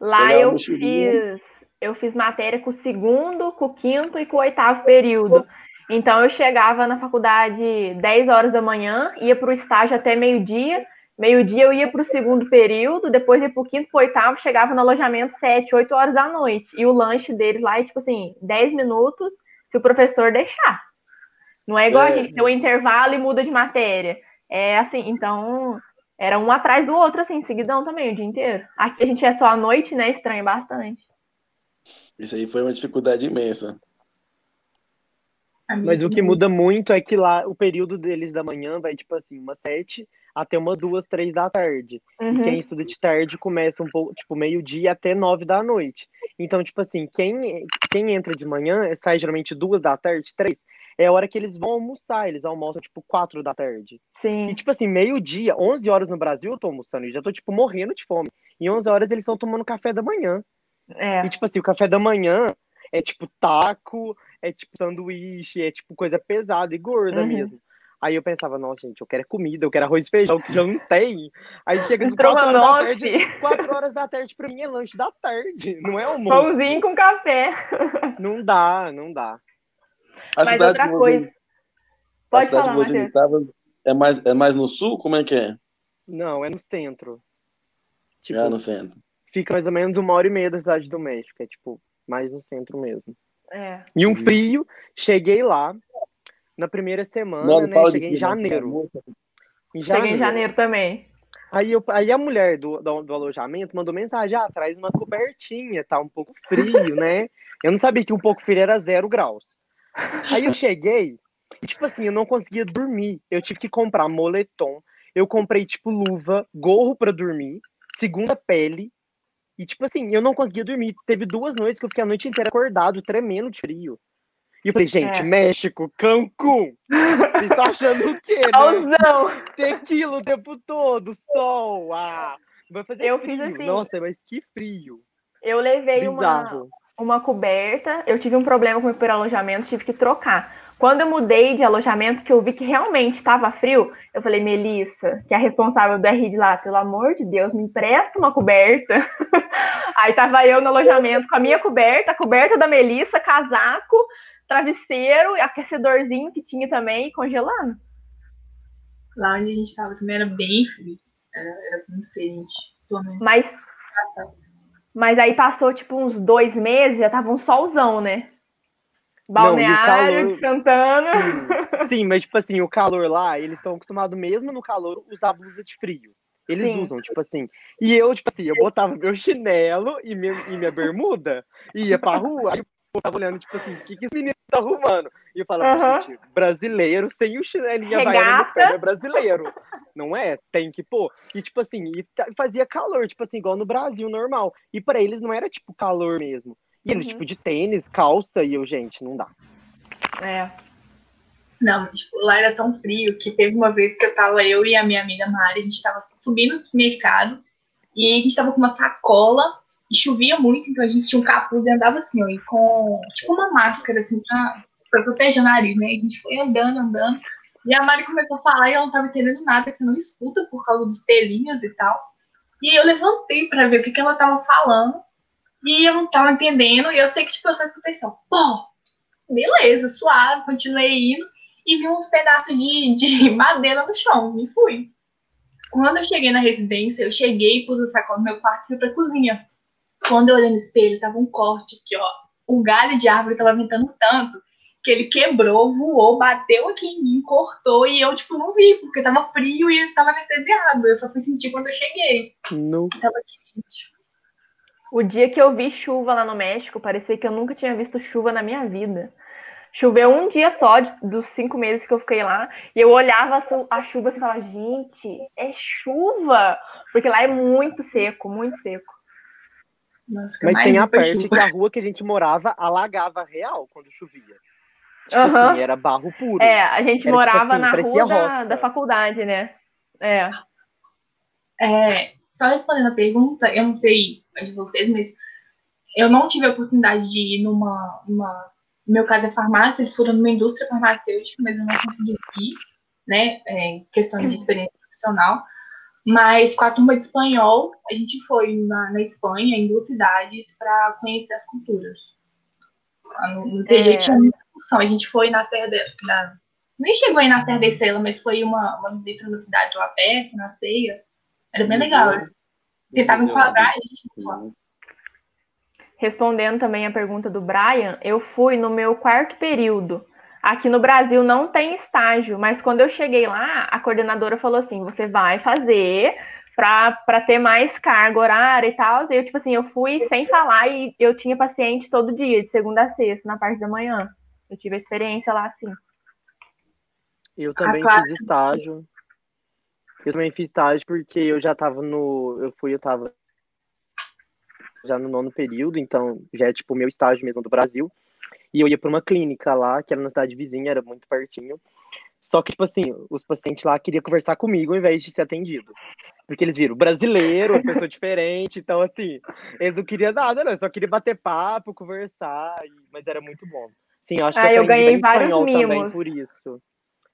Lá eu fiz, eu fiz matéria com o segundo, com o quinto e com o oitavo período. Então eu chegava na faculdade 10 horas da manhã, ia para o estágio até meio-dia. Meio-dia eu ia para o segundo período, depois ia para o quinto, para o oitavo, chegava no alojamento 7, 8 horas da noite. E o lanche deles lá é tipo assim, 10 minutos, se o professor deixar. Não é igual a
É.
gente tem um intervalo e muda de matéria. É assim, então era um atrás do outro, assim, seguidão também, o dia inteiro. Aqui a gente é só à noite, né? Estranha bastante.
Isso aí foi uma dificuldade imensa.
Mas o que muda muito é que lá o período deles da manhã vai, tipo assim, umas sete até umas duas, três da tarde.
Uhum.
E quem estuda de tarde começa um pouco, tipo, meio-dia até nove da noite. Então, tipo assim, quem, quem entra de manhã, sai geralmente duas da tarde, três, é a hora que eles vão almoçar. Eles almoçam, tipo, quatro da tarde.
Sim.
E, tipo assim, meio-dia, 11 horas no Brasil, eu tô almoçando e já tô, tipo, morrendo de fome. E 11 horas eles estão tomando café da manhã.
É.
E, tipo assim, o café da manhã é, tipo, taco, é, tipo, sanduíche, é, tipo, coisa pesada e gorda
Uhum.
mesmo. Aí eu pensava, nossa, gente, eu quero comida, eu quero arroz e feijão, que já não tem. Aí chega às
Entrou
4
uma
horas da tarde. 4 horas da tarde pra mim é lanche da tarde, não é almoço.
Pãozinho com café.
Não dá, não dá.
A
Mas
cidade
outra coisa.
a
Pode
cidade
falar,
que vocês
Matheus.
estavam é mais, é mais no sul? Como é que é?
Não, é no centro. Tipo,
Já no centro.
fica mais ou menos uma hora e meia da cidade do México, é tipo, mais no centro mesmo.
É.
E um frio, cheguei lá na primeira semana,
Não, não
né? Cheguei em janeiro. Em
Cheguei em janeiro também.
Aí, eu, aí a mulher do, do, do alojamento mandou mensagem: ah, traz uma cobertinha, tá um pouco frio, né? Eu não sabia que um pouco frio era zero graus. Aí eu cheguei, e, tipo assim, eu não conseguia dormir. Eu tive que comprar moletom. Eu comprei, tipo, luva, gorro para dormir, segunda pele. E, tipo assim, eu não conseguia dormir. Teve duas noites que eu fiquei a noite inteira acordado, tremendo de frio. E eu falei, gente, é. México, Cancún. Vocês estão achando o quê, né? Tequila o tempo todo, sol. Ah, vai fazer eu frio. Assim, Nossa, mas que frio.
Eu levei uma, uma coberta. Eu tive um problema com o hiperalojamento, tive que trocar. Quando eu mudei de alojamento, que eu vi que realmente estava frio, eu falei, Melissa, que é a responsável do RD lá, pelo amor de Deus, me empresta uma coberta. Aí tava eu no alojamento com a minha coberta, a coberta da Melissa, casaco, travesseiro, aquecedorzinho que tinha também, congelando.
Lá onde a gente estava também era bem frio. Era, era bem diferente.
Mas, mas aí passou tipo uns dois meses, já tava um solzão, né? Balneário calor... de Santana.
Sim. Sim, mas tipo assim, o calor lá, eles estão acostumados mesmo no calor usar blusa de frio. Eles Sim. usam, tipo assim. E eu, tipo assim, eu botava meu chinelo e minha, e minha bermuda, ia pra rua, aí tava olhando, tipo assim, o que, que esse menino tá arrumando? E eu falava, uhum. gente, brasileiro sem o chinelinho havaiano no pé é brasileiro. Não é? Tem que pôr. E, tipo assim, e fazia calor, tipo assim, igual no Brasil, normal. E para eles não era, tipo, calor mesmo. E eles, uhum. tipo, de tênis, calça, e eu, gente, não dá.
É.
Não, tipo, lá era tão frio que teve uma vez que eu tava, eu e a minha amiga Mari, a gente tava subindo no mercado e a gente tava com uma sacola e chovia muito, então a gente tinha um capuz e andava assim, ó, e com tipo uma máscara, assim, pra, pra proteger o nariz, né? E a gente foi andando, andando. E a Mari começou a falar e ela não tava entendendo nada, que não escuta por causa dos pelinhos e tal. E eu levantei para ver o que, que ela tava falando. E eu não tava entendendo. E eu sei que, tipo, eu só escutei assim, pô, beleza, suave, continuei indo. E vi uns pedaços de, de madeira no chão. E fui. Quando eu cheguei na residência, eu cheguei, pus o sacola no meu quarto e fui pra cozinha. Quando eu olhei no espelho, tava um corte aqui, ó. O galho de árvore tava ventando tanto que ele quebrou, voou, bateu aqui em mim, cortou e eu, tipo, não vi, porque tava frio e tava anestesiado. Eu só fui sentir quando eu cheguei.
Não.
Tava quente.
O dia que eu vi chuva lá no México, parecia que eu nunca tinha visto chuva na minha vida. Choveu um dia só de, dos cinco meses que eu fiquei lá, e eu olhava a, a chuva e falava, gente, é chuva! Porque lá é muito seco, muito seco.
Nossa, Mas tem a parte que a rua que a gente morava alagava real quando chovia. Tipo uhum. assim, era barro puro.
É, a gente era, tipo morava tipo assim, na rua da, da, faculdade, né? É.
é. Só respondendo a pergunta, eu não sei de vocês, mas eu não tive a oportunidade de ir numa. numa no meu caso é farmácia, eles foram numa indústria farmacêutica, mas eu não consegui ir, né? É, questão de experiência profissional. Mas com a turma de espanhol, a gente foi na, na Espanha, em duas cidades, para conhecer as culturas. No, no TG é. tinha muita função. A gente foi na Serra de, na, Nem chegou aí na Serra da Estrela, mas foi uma, uma visita na cidade lá perto, na ceia. Era bem legal. Eles tentavam enquadrar a gente.
Respondendo também a pergunta do Brian, eu fui no meu quarto período. Aqui no Brasil não tem estágio, mas quando eu cheguei lá, a coordenadora falou assim: você vai fazer para ter mais carga horária e tal. E eu, tipo assim, eu fui sem falar e eu tinha paciente todo dia, de segunda a sexta, na parte da manhã. Eu tive a experiência lá assim.
Eu também ah, fiz estágio. Eu também fiz estágio porque eu já tava no. Eu fui, eu tava já no nono período, então já é tipo o meu estágio mesmo do Brasil. E eu ia para uma clínica lá, que era na cidade vizinha, era muito pertinho. Só que, tipo assim, os pacientes lá queriam conversar comigo ao invés de ser atendido. Porque eles viram brasileiro, pessoa diferente, então assim, eles não queriam nada, não, eu só queria bater papo, conversar, mas era muito bom. Sim, eu acho que
ah, eu ganhei vários mimos.
por isso.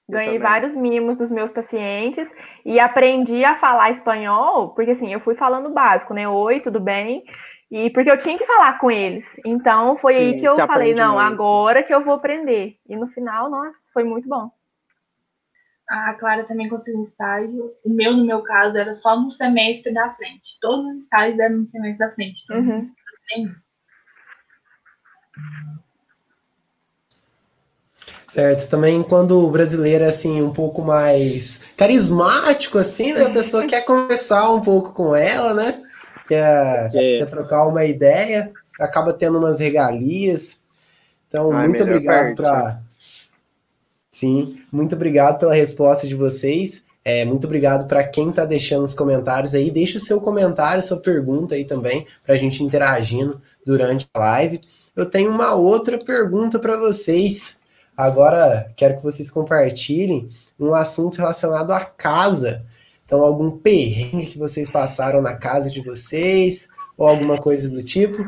Ganhei vários mimos dos meus pacientes e aprendi a falar espanhol, porque assim, eu fui falando básico, né? Oi, tudo bem? E porque eu tinha que falar com eles. Então foi Sim, aí que eu falei, não, muito. agora que eu vou aprender. E no final, nossa, foi muito bom.
A Clara também conseguiu um estágio. O meu, no meu caso, era só no semestre da frente. Todos os estágios eram no semestre da frente. Então uhum.
Certo, também quando o brasileiro é assim um pouco mais carismático assim, né? A pessoa quer conversar um pouco com ela, né? Quer, é. quer trocar uma ideia, acaba tendo umas regalias. Então,
Ah, é
muito obrigado para. Sim, muito obrigado pela resposta de vocês. É, muito obrigado para quem está deixando os comentários aí. Deixa o seu comentário, sua pergunta aí também, para a gente interagindo durante a live. Eu tenho uma outra pergunta para vocês. Agora, quero que vocês compartilhem um assunto relacionado à casa. Então, algum perrengue que vocês passaram na casa de vocês, ou alguma coisa do tipo.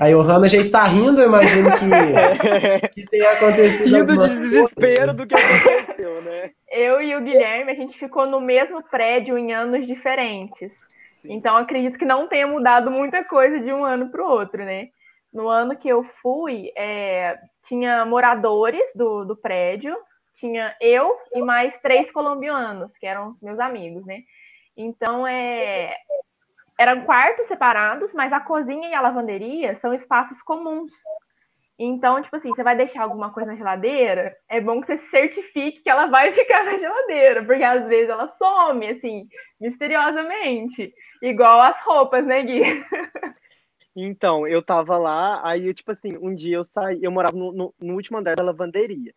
A Johanna já está rindo, eu imagino que, que tenha acontecido
Rindo de desespero
coisas.
do que aconteceu, né?
Eu e o Guilherme, a gente ficou no mesmo prédio em anos diferentes. Então, acredito que não tenha mudado muita coisa de um ano para o outro, né? No ano que eu fui, é, tinha moradores do, do prédio, tinha eu e mais três colombianos, que eram os meus amigos, né? Então, é, eram quartos separados, mas a cozinha e a lavanderia são espaços comuns. Então, tipo assim, você vai deixar alguma coisa na geladeira, é bom que você certifique que ela vai ficar na geladeira, porque às vezes ela some, assim, misteriosamente. Igual as roupas, né, Gui?
Então, eu tava lá, aí, tipo assim, um dia eu saí, eu morava no, no, no último andar da lavanderia.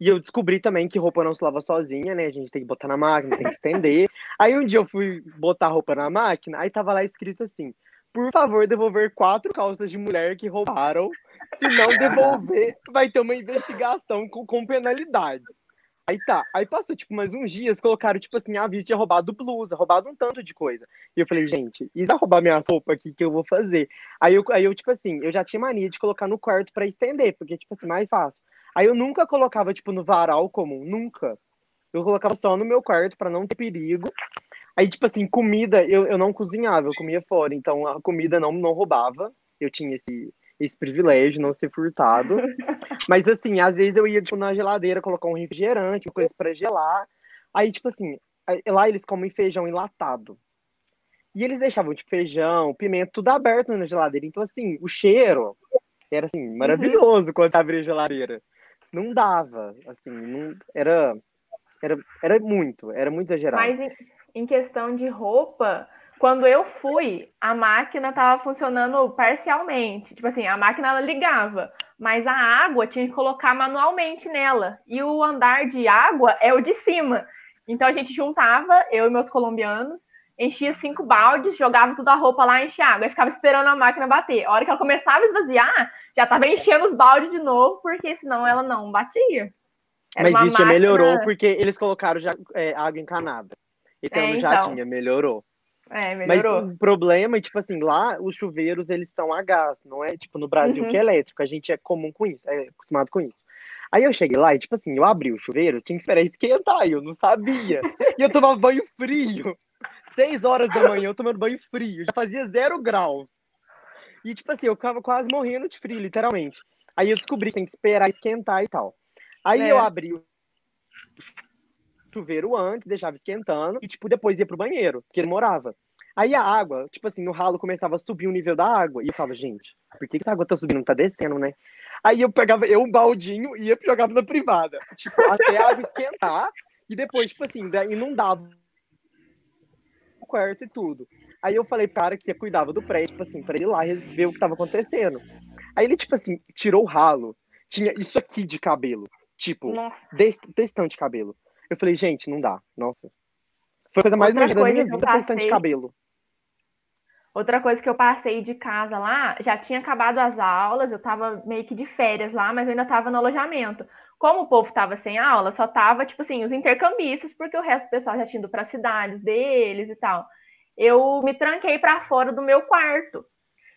E eu descobri também que roupa não se lava sozinha, né? A gente tem que botar na máquina, tem que estender. Aí um dia eu fui botar a roupa na máquina, aí tava lá escrito assim: por favor, devolver quatro calças de mulher que roubaram. Se não devolver, vai ter uma investigação com, com penalidade. Aí tá, aí passou tipo mais uns dias, colocaram tipo assim, a Vivi tinha roubado blusa, roubado um tanto de coisa. E eu falei, gente, e se eu roubar minha roupa aqui, que eu vou fazer? Aí eu, aí eu, tipo assim, eu já tinha mania de colocar no quarto pra estender, porque, tipo assim, mais fácil. Aí eu nunca colocava, tipo, no varal comum, nunca. Eu colocava só no meu quarto pra não ter perigo. Aí, tipo assim, comida, eu, eu não cozinhava, eu comia fora, então a comida não, não roubava. Eu tinha esse, esse privilégio, não ser furtado. Mas, assim, às vezes eu ia, tipo, na geladeira colocar um refrigerante, coisa pra gelar. Aí, tipo assim, lá eles comem feijão enlatado. E eles deixavam, tipo, feijão, pimenta, tudo aberto na geladeira. Então, assim, o cheiro era, assim, maravilhoso quando abria a geladeira. Não dava, assim, não, era, era, era muito, era muito exagerado.
Mas em, em questão de roupa, quando eu fui, a máquina estava funcionando parcialmente. Tipo assim, a máquina ela ligava, mas a água tinha que colocar manualmente nela. E o andar de água é o de cima. Então a gente juntava, eu e meus colombianos, enchia cinco baldes, jogava toda a roupa lá, enchia água. Aí ficava esperando a máquina bater. A hora que ela começava a esvaziar, já estava enchendo os baldes de novo, porque senão ela não batia. Era
Mas isso já
máquina-
melhorou porque eles colocaram já, é, água encanada. Esse
É,
ano já
então.
tinha, melhorou.
É,
Mas
melhorou.
o problema é, tipo assim, lá os chuveiros, eles são a gás, não é tipo no Brasil
Uhum.
que é elétrico, a gente é comum com isso, é acostumado com isso. Aí eu cheguei lá e, tipo assim, eu abri o chuveiro, tinha que esperar esquentar, e eu não sabia. E eu tomava banho frio. Seis horas da manhã eu tomando banho frio, já fazia zero graus. E, tipo assim, eu ficava quase morrendo de frio, literalmente. Aí eu descobri que tem que esperar esquentar e tal. Aí
É.
eu abri o chuveiro antes, deixava esquentando, e, tipo, depois ia pro banheiro, porque demorava. Aí a água, tipo assim, no ralo começava a subir o nível da água. E eu falava, gente, por que que essa água tá subindo? Não tá descendo, né? Aí eu pegava eu um baldinho e ia jogava na privada. Tipo, até a água esquentar. E depois, tipo assim, inundava quarto e tudo. Aí eu falei pro cara que cuidava do prédio, tipo assim, pra ele ir lá ver o que tava acontecendo. Aí ele, tipo assim, tirou o ralo. Tinha isso aqui de cabelo. Tipo, desse, desse tanto de cabelo. Eu falei, gente, não dá. Nossa. Foi a coisa mais nojenta da minha vida, tanto de
passei-
cabelo.
Outra coisa que eu passei de casa lá, já tinha acabado as aulas, eu tava meio que de férias lá, mas eu ainda tava no alojamento. Como o povo tava sem aula, só tava, tipo assim, os intercambistas, porque o resto do pessoal já tinha ido para cidades deles e tal. Eu me tranquei para fora do meu quarto.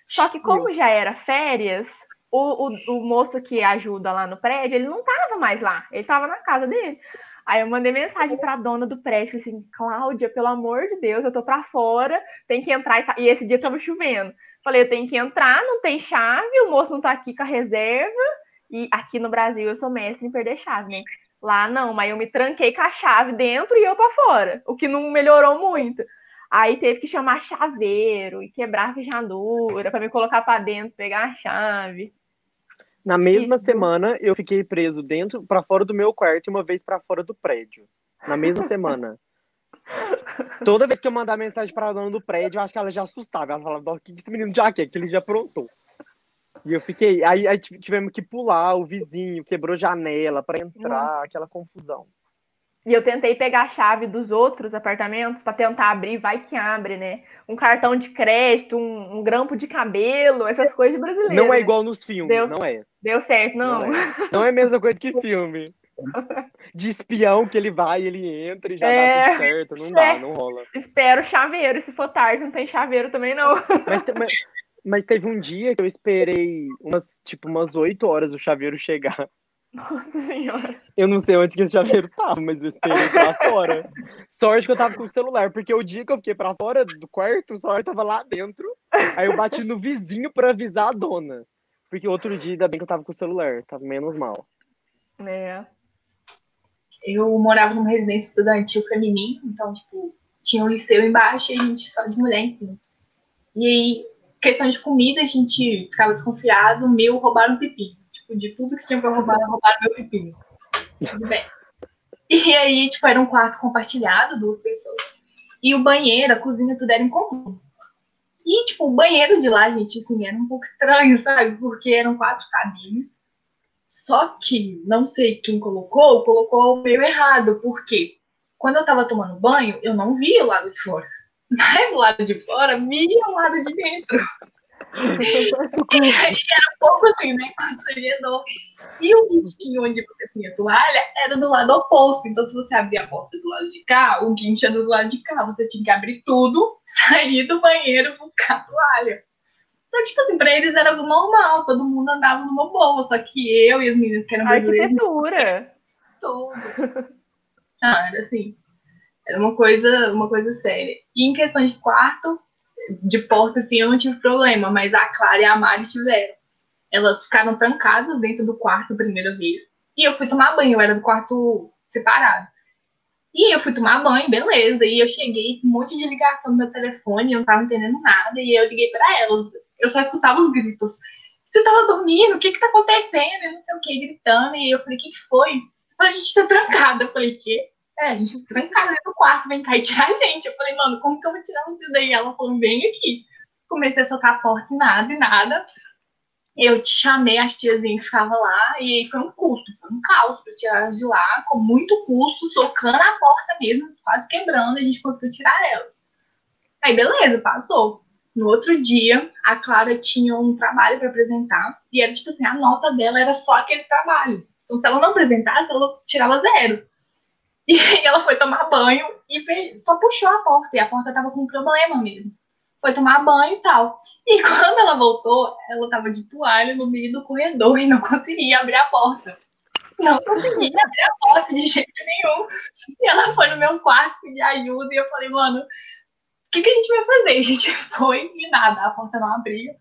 Só que como já era férias, o, o, o moço que ajuda lá no prédio, ele não tava mais lá, ele tava na casa dele. Aí eu mandei mensagem pra dona do prédio, assim, Cláudia, pelo amor de Deus, eu tô pra fora, tem que entrar. E, tá- e esse dia tava chovendo. Falei, eu tenho que entrar, não tem chave, o moço não tá aqui com a reserva. E aqui no Brasil eu sou mestre em perder chave, né? Lá não, mas eu me tranquei com a chave dentro e eu pra fora, o que não melhorou muito. Aí teve que chamar chaveiro e quebrar a fechadura pra me colocar pra dentro, pegar a chave.
Na mesma
Isso.
semana, eu fiquei preso dentro, pra fora do meu quarto e uma vez pra fora do prédio. Na mesma semana. Toda vez que eu mandar mensagem pra dona do prédio, eu acho que ela já assustava. Ela falava, o que esse menino já quer? Que ele já aprontou. E eu fiquei. Aí, aí tivemos que pular, o vizinho quebrou janela para entrar, Nossa. aquela confusão.
E eu tentei pegar a chave dos outros apartamentos para tentar abrir, vai que abre, né? Um cartão de crédito, um, um grampo de cabelo, essas coisas brasileiras.
Não é igual nos filmes, deu, não é.
Deu certo, não.
Não é, não é a mesma coisa que filme. De espião que ele vai, ele entra e já é, dá tudo certo. Não é. dá, não rola.
Espero chaveiro. Se for tarde, não tem chaveiro também, não.
Mas, mas, mas teve um dia que eu esperei umas, tipo, umas 8 horas o chaveiro chegar.
Nossa senhora.
Eu não sei onde que esse chaveiro tava, mas eu esperei pra fora. Sorte que eu tava com o celular, porque o dia que eu fiquei pra fora do quarto, o celular tava lá dentro. Aí eu bati no vizinho pra avisar a dona. Porque outro dia, ainda bem que eu tava com o celular, tava menos mal.
É.
Eu morava numa residência estudantil feminino, então, tipo, tinha um liceu embaixo e a gente só de mulher, enfim. E aí, questão de comida, a gente ficava desconfiado, meu roubaram o pepino tipo, de tudo que tinha pra roubar, roubaram meu pepino. Tudo bem. E aí, tipo, era um quarto compartilhado, duas pessoas. E o banheiro, a cozinha, tudo era em comum. E, tipo, o banheiro de lá, gente, assim, era um pouco estranho, sabe? Porque eram quatro cabines. Só que, não sei quem colocou, colocou meio errado. Porque quando eu tava tomando banho, eu não via o lado de fora. Mas o lado de fora via o lado de dentro e era um pouco assim, né? Constrangedor. E o guinchinho onde você punha a toalha era do lado oposto. Então, se você abria a porta do lado de cá, o guincho era do lado de cá. Você tinha que abrir tudo, sair do banheiro, buscar a toalha. Só tipo assim, pra eles era normal, todo mundo andava numa boa. Só que eu e as meninas que eram
brasileiras... Arquitetura!
Tudo. Ah, era assim. Era uma coisa, uma coisa séria. E em questão de quarto, de porta, assim, eu não tive problema, mas a Clara e a Mari tiveram. Elas ficaram trancadas dentro do quarto a primeira vez. E eu fui tomar banho, eu era do quarto separado. E eu fui tomar banho, beleza. E eu cheguei um monte de ligação no meu telefone, eu não tava entendendo nada. E eu liguei para elas. Eu só escutava os gritos. Você tava dormindo? O que que tá acontecendo? Eu não sei o que, gritando. E eu falei, o que que foi? a gente tá trancada. Eu falei, quê? É, a gente trancada dentro do quarto, vem cá e tirar a gente. Eu falei, mano, como que eu vou tirar vocês daí? Ela falou, vem aqui. Comecei a soltar a porta e nada, e nada. Eu te chamei as tiazinhas ficavam lá, e foi um custo, foi um caos para tirar elas de lá, com muito custo, socando a porta mesmo, quase quebrando, a gente conseguiu tirar elas. Aí, beleza, passou. No outro dia, a Clara tinha um trabalho para apresentar, e era tipo assim, a nota dela era só aquele trabalho. Então, se ela não apresentasse, ela tirava zero. E ela foi tomar banho e fez, só puxou a porta. E a porta tava com problema mesmo. Foi tomar banho e tal. E quando ela voltou, ela tava de toalha no meio do corredor e não conseguia abrir a porta. Não conseguia abrir a porta de jeito nenhum. E ela foi no meu quarto pedir ajuda. E eu falei, mano, o que, que a gente vai fazer? A gente foi e nada, a porta não abria.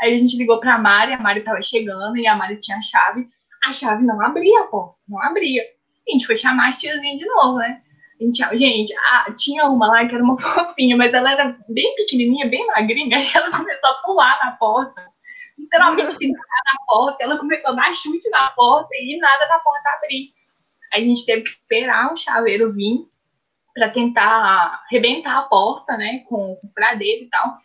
Aí a gente ligou pra Mari, a Mari tava chegando e a Mari tinha a chave. A chave não abria porta, não abria. A gente foi chamar as tiazinhas de novo, né? A gente, gente a, tinha uma lá que era uma fofinha, mas ela era bem pequenininha, bem magrinha, aí ela começou a pular na porta, literalmente pintar na porta, ela começou a dar chute na porta e nada da porta abrir. Aí a gente teve que esperar um chaveiro vir para tentar arrebentar a porta, né, com, com fradeiro e tal.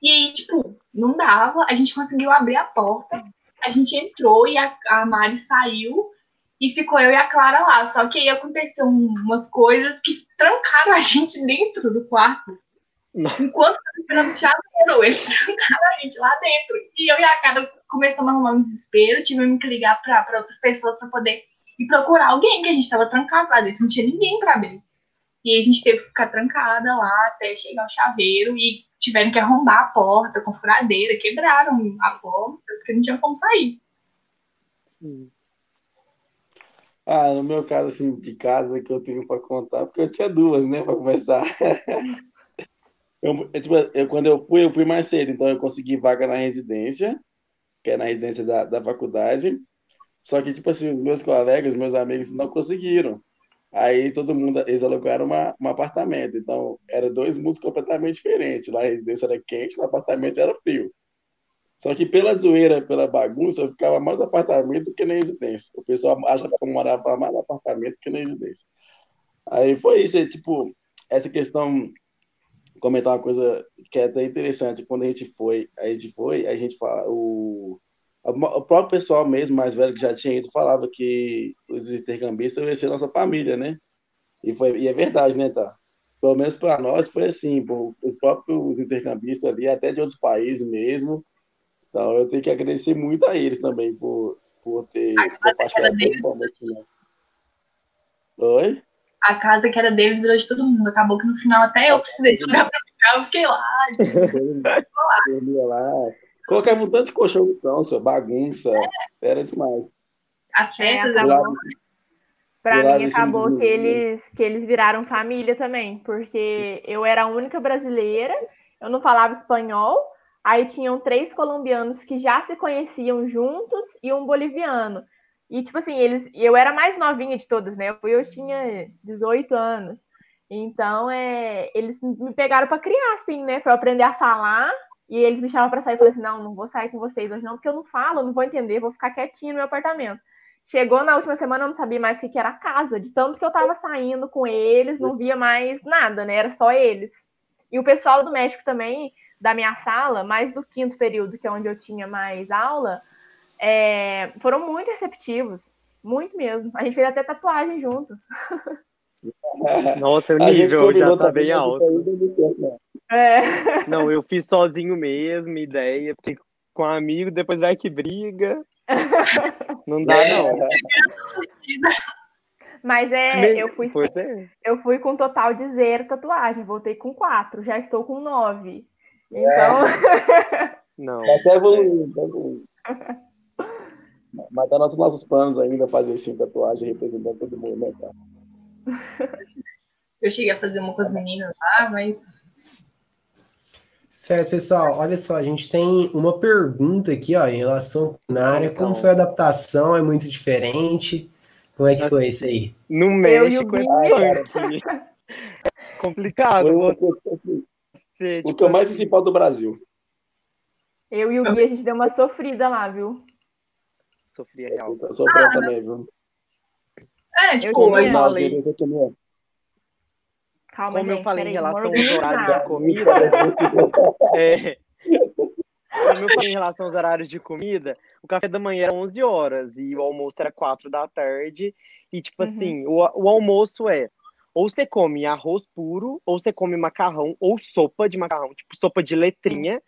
E aí, tipo, não dava, a gente conseguiu abrir a porta, a gente entrou e a, a Mari saiu, e ficou eu e a Clara lá. Só que aí aconteceu umas coisas que trancaram a gente dentro do quarto. Não. Enquanto eu esperando o chaveiro, eles trancaram a gente lá dentro. E eu e a Clara começamos a arrumar um desespero, tivemos que ligar para outras pessoas para poder ir procurar alguém, que a gente estava trancado lá dentro, não tinha ninguém para abrir. E a gente teve que ficar trancada lá até chegar o chaveiro e tiveram que arrombar a porta com furadeira, quebraram a porta, porque não tinha como sair.
Sim. Ah, no meu caso, assim, de casa que eu tenho para contar, porque eu tinha duas, né, para começar. eu, tipo, eu, quando eu fui, eu fui mais cedo, então eu consegui vaga na residência, que é na residência da, da faculdade. Só que, tipo assim, os meus colegas, meus amigos não conseguiram. Aí todo mundo, eles alugaram uma, um apartamento. Então, eram dois mundos completamente diferentes. Lá a residência era quente, no apartamento era frio. Só que pela zoeira, pela bagunça, eu ficava mais apartamento que na residência. O pessoal acha que eu morava mais apartamento que na residência. Aí foi isso, aí, tipo, essa questão, comentar uma coisa que é até interessante, quando a gente foi, a gente foi, a gente fala, o, o próprio pessoal mesmo, mais velho, que já tinha ido, falava que os intercambistas iam ser nossa família, né? E, foi, e é verdade, né, tá? Pelo menos para nós foi assim, por, os próprios intercambistas ali, até de outros países mesmo. Então eu tenho que agradecer muito a eles também por, por ter compartilhado
né? Oi? A casa que era deles virou de todo mundo. Acabou que no final até eu precisei de lugar pra ficar, eu fiquei lá.
Tipo, lá. Colocar um tanto de chão, sua bagunça. É. Era demais.
As festas é, da Pra mim acabou que eles, que eles viraram família também, porque eu era a única brasileira, eu não falava espanhol, aí tinham três colombianos que já se conheciam juntos e um boliviano. E, tipo assim, eles, eu era mais novinha de todas, né? Eu, eu tinha 18 anos. Então, é, eles me pegaram para criar, assim, né? Para aprender a falar e eles me chamavam para sair. Eu falei assim: não, não vou sair com vocês hoje, não, porque eu não falo, não vou entender, vou ficar quietinho no meu apartamento. Chegou na última semana, eu não sabia mais o que era casa, de tanto que eu tava saindo com eles, não via mais nada, né? Era só eles. E o pessoal do México também, da minha sala, mais do quinto período, que é onde eu tinha mais aula, é, foram muito receptivos. Muito mesmo. A gente fez até tatuagem junto.
Nossa, o nível já tá bem alto. É. Não, eu fiz sozinho mesmo, ideia, porque com um amigo, depois vai que briga. Não dá, não.
Mas é, eu fui, eu fui com total de zero tatuagem, voltei com quatro, já estou com nove. Então.
É. Não. Mas é evoluindo, tá evoluindo. Mas tá nos nossos planos ainda fazer assim, tatuagem representando todo mundo, né, cara?
Eu cheguei a fazer uma com as meninas lá, mas
Certo, pessoal. Olha só, a gente tem uma pergunta aqui, ó, em relação à culinária. Como foi a adaptação? É muito diferente? Como é que foi isso aí?
No México é complicado.
Tipo, o que eu mais senti falta do Brasil.
Eu e o Gui, a gente deu uma sofrida lá, viu?
Sofria real.
Sofreu ah, também, viu?
É, tipo, eu, eu falei.
Calma, Como gente, eu falei em relação aos horários de comida. é, como eu falei em relação aos horários de comida, o café da manhã era 11 horas e o almoço era 4 da tarde. E, tipo uhum. assim, o, o almoço é ou você come arroz puro, ou você come macarrão, ou sopa de macarrão, tipo sopa de letrinha.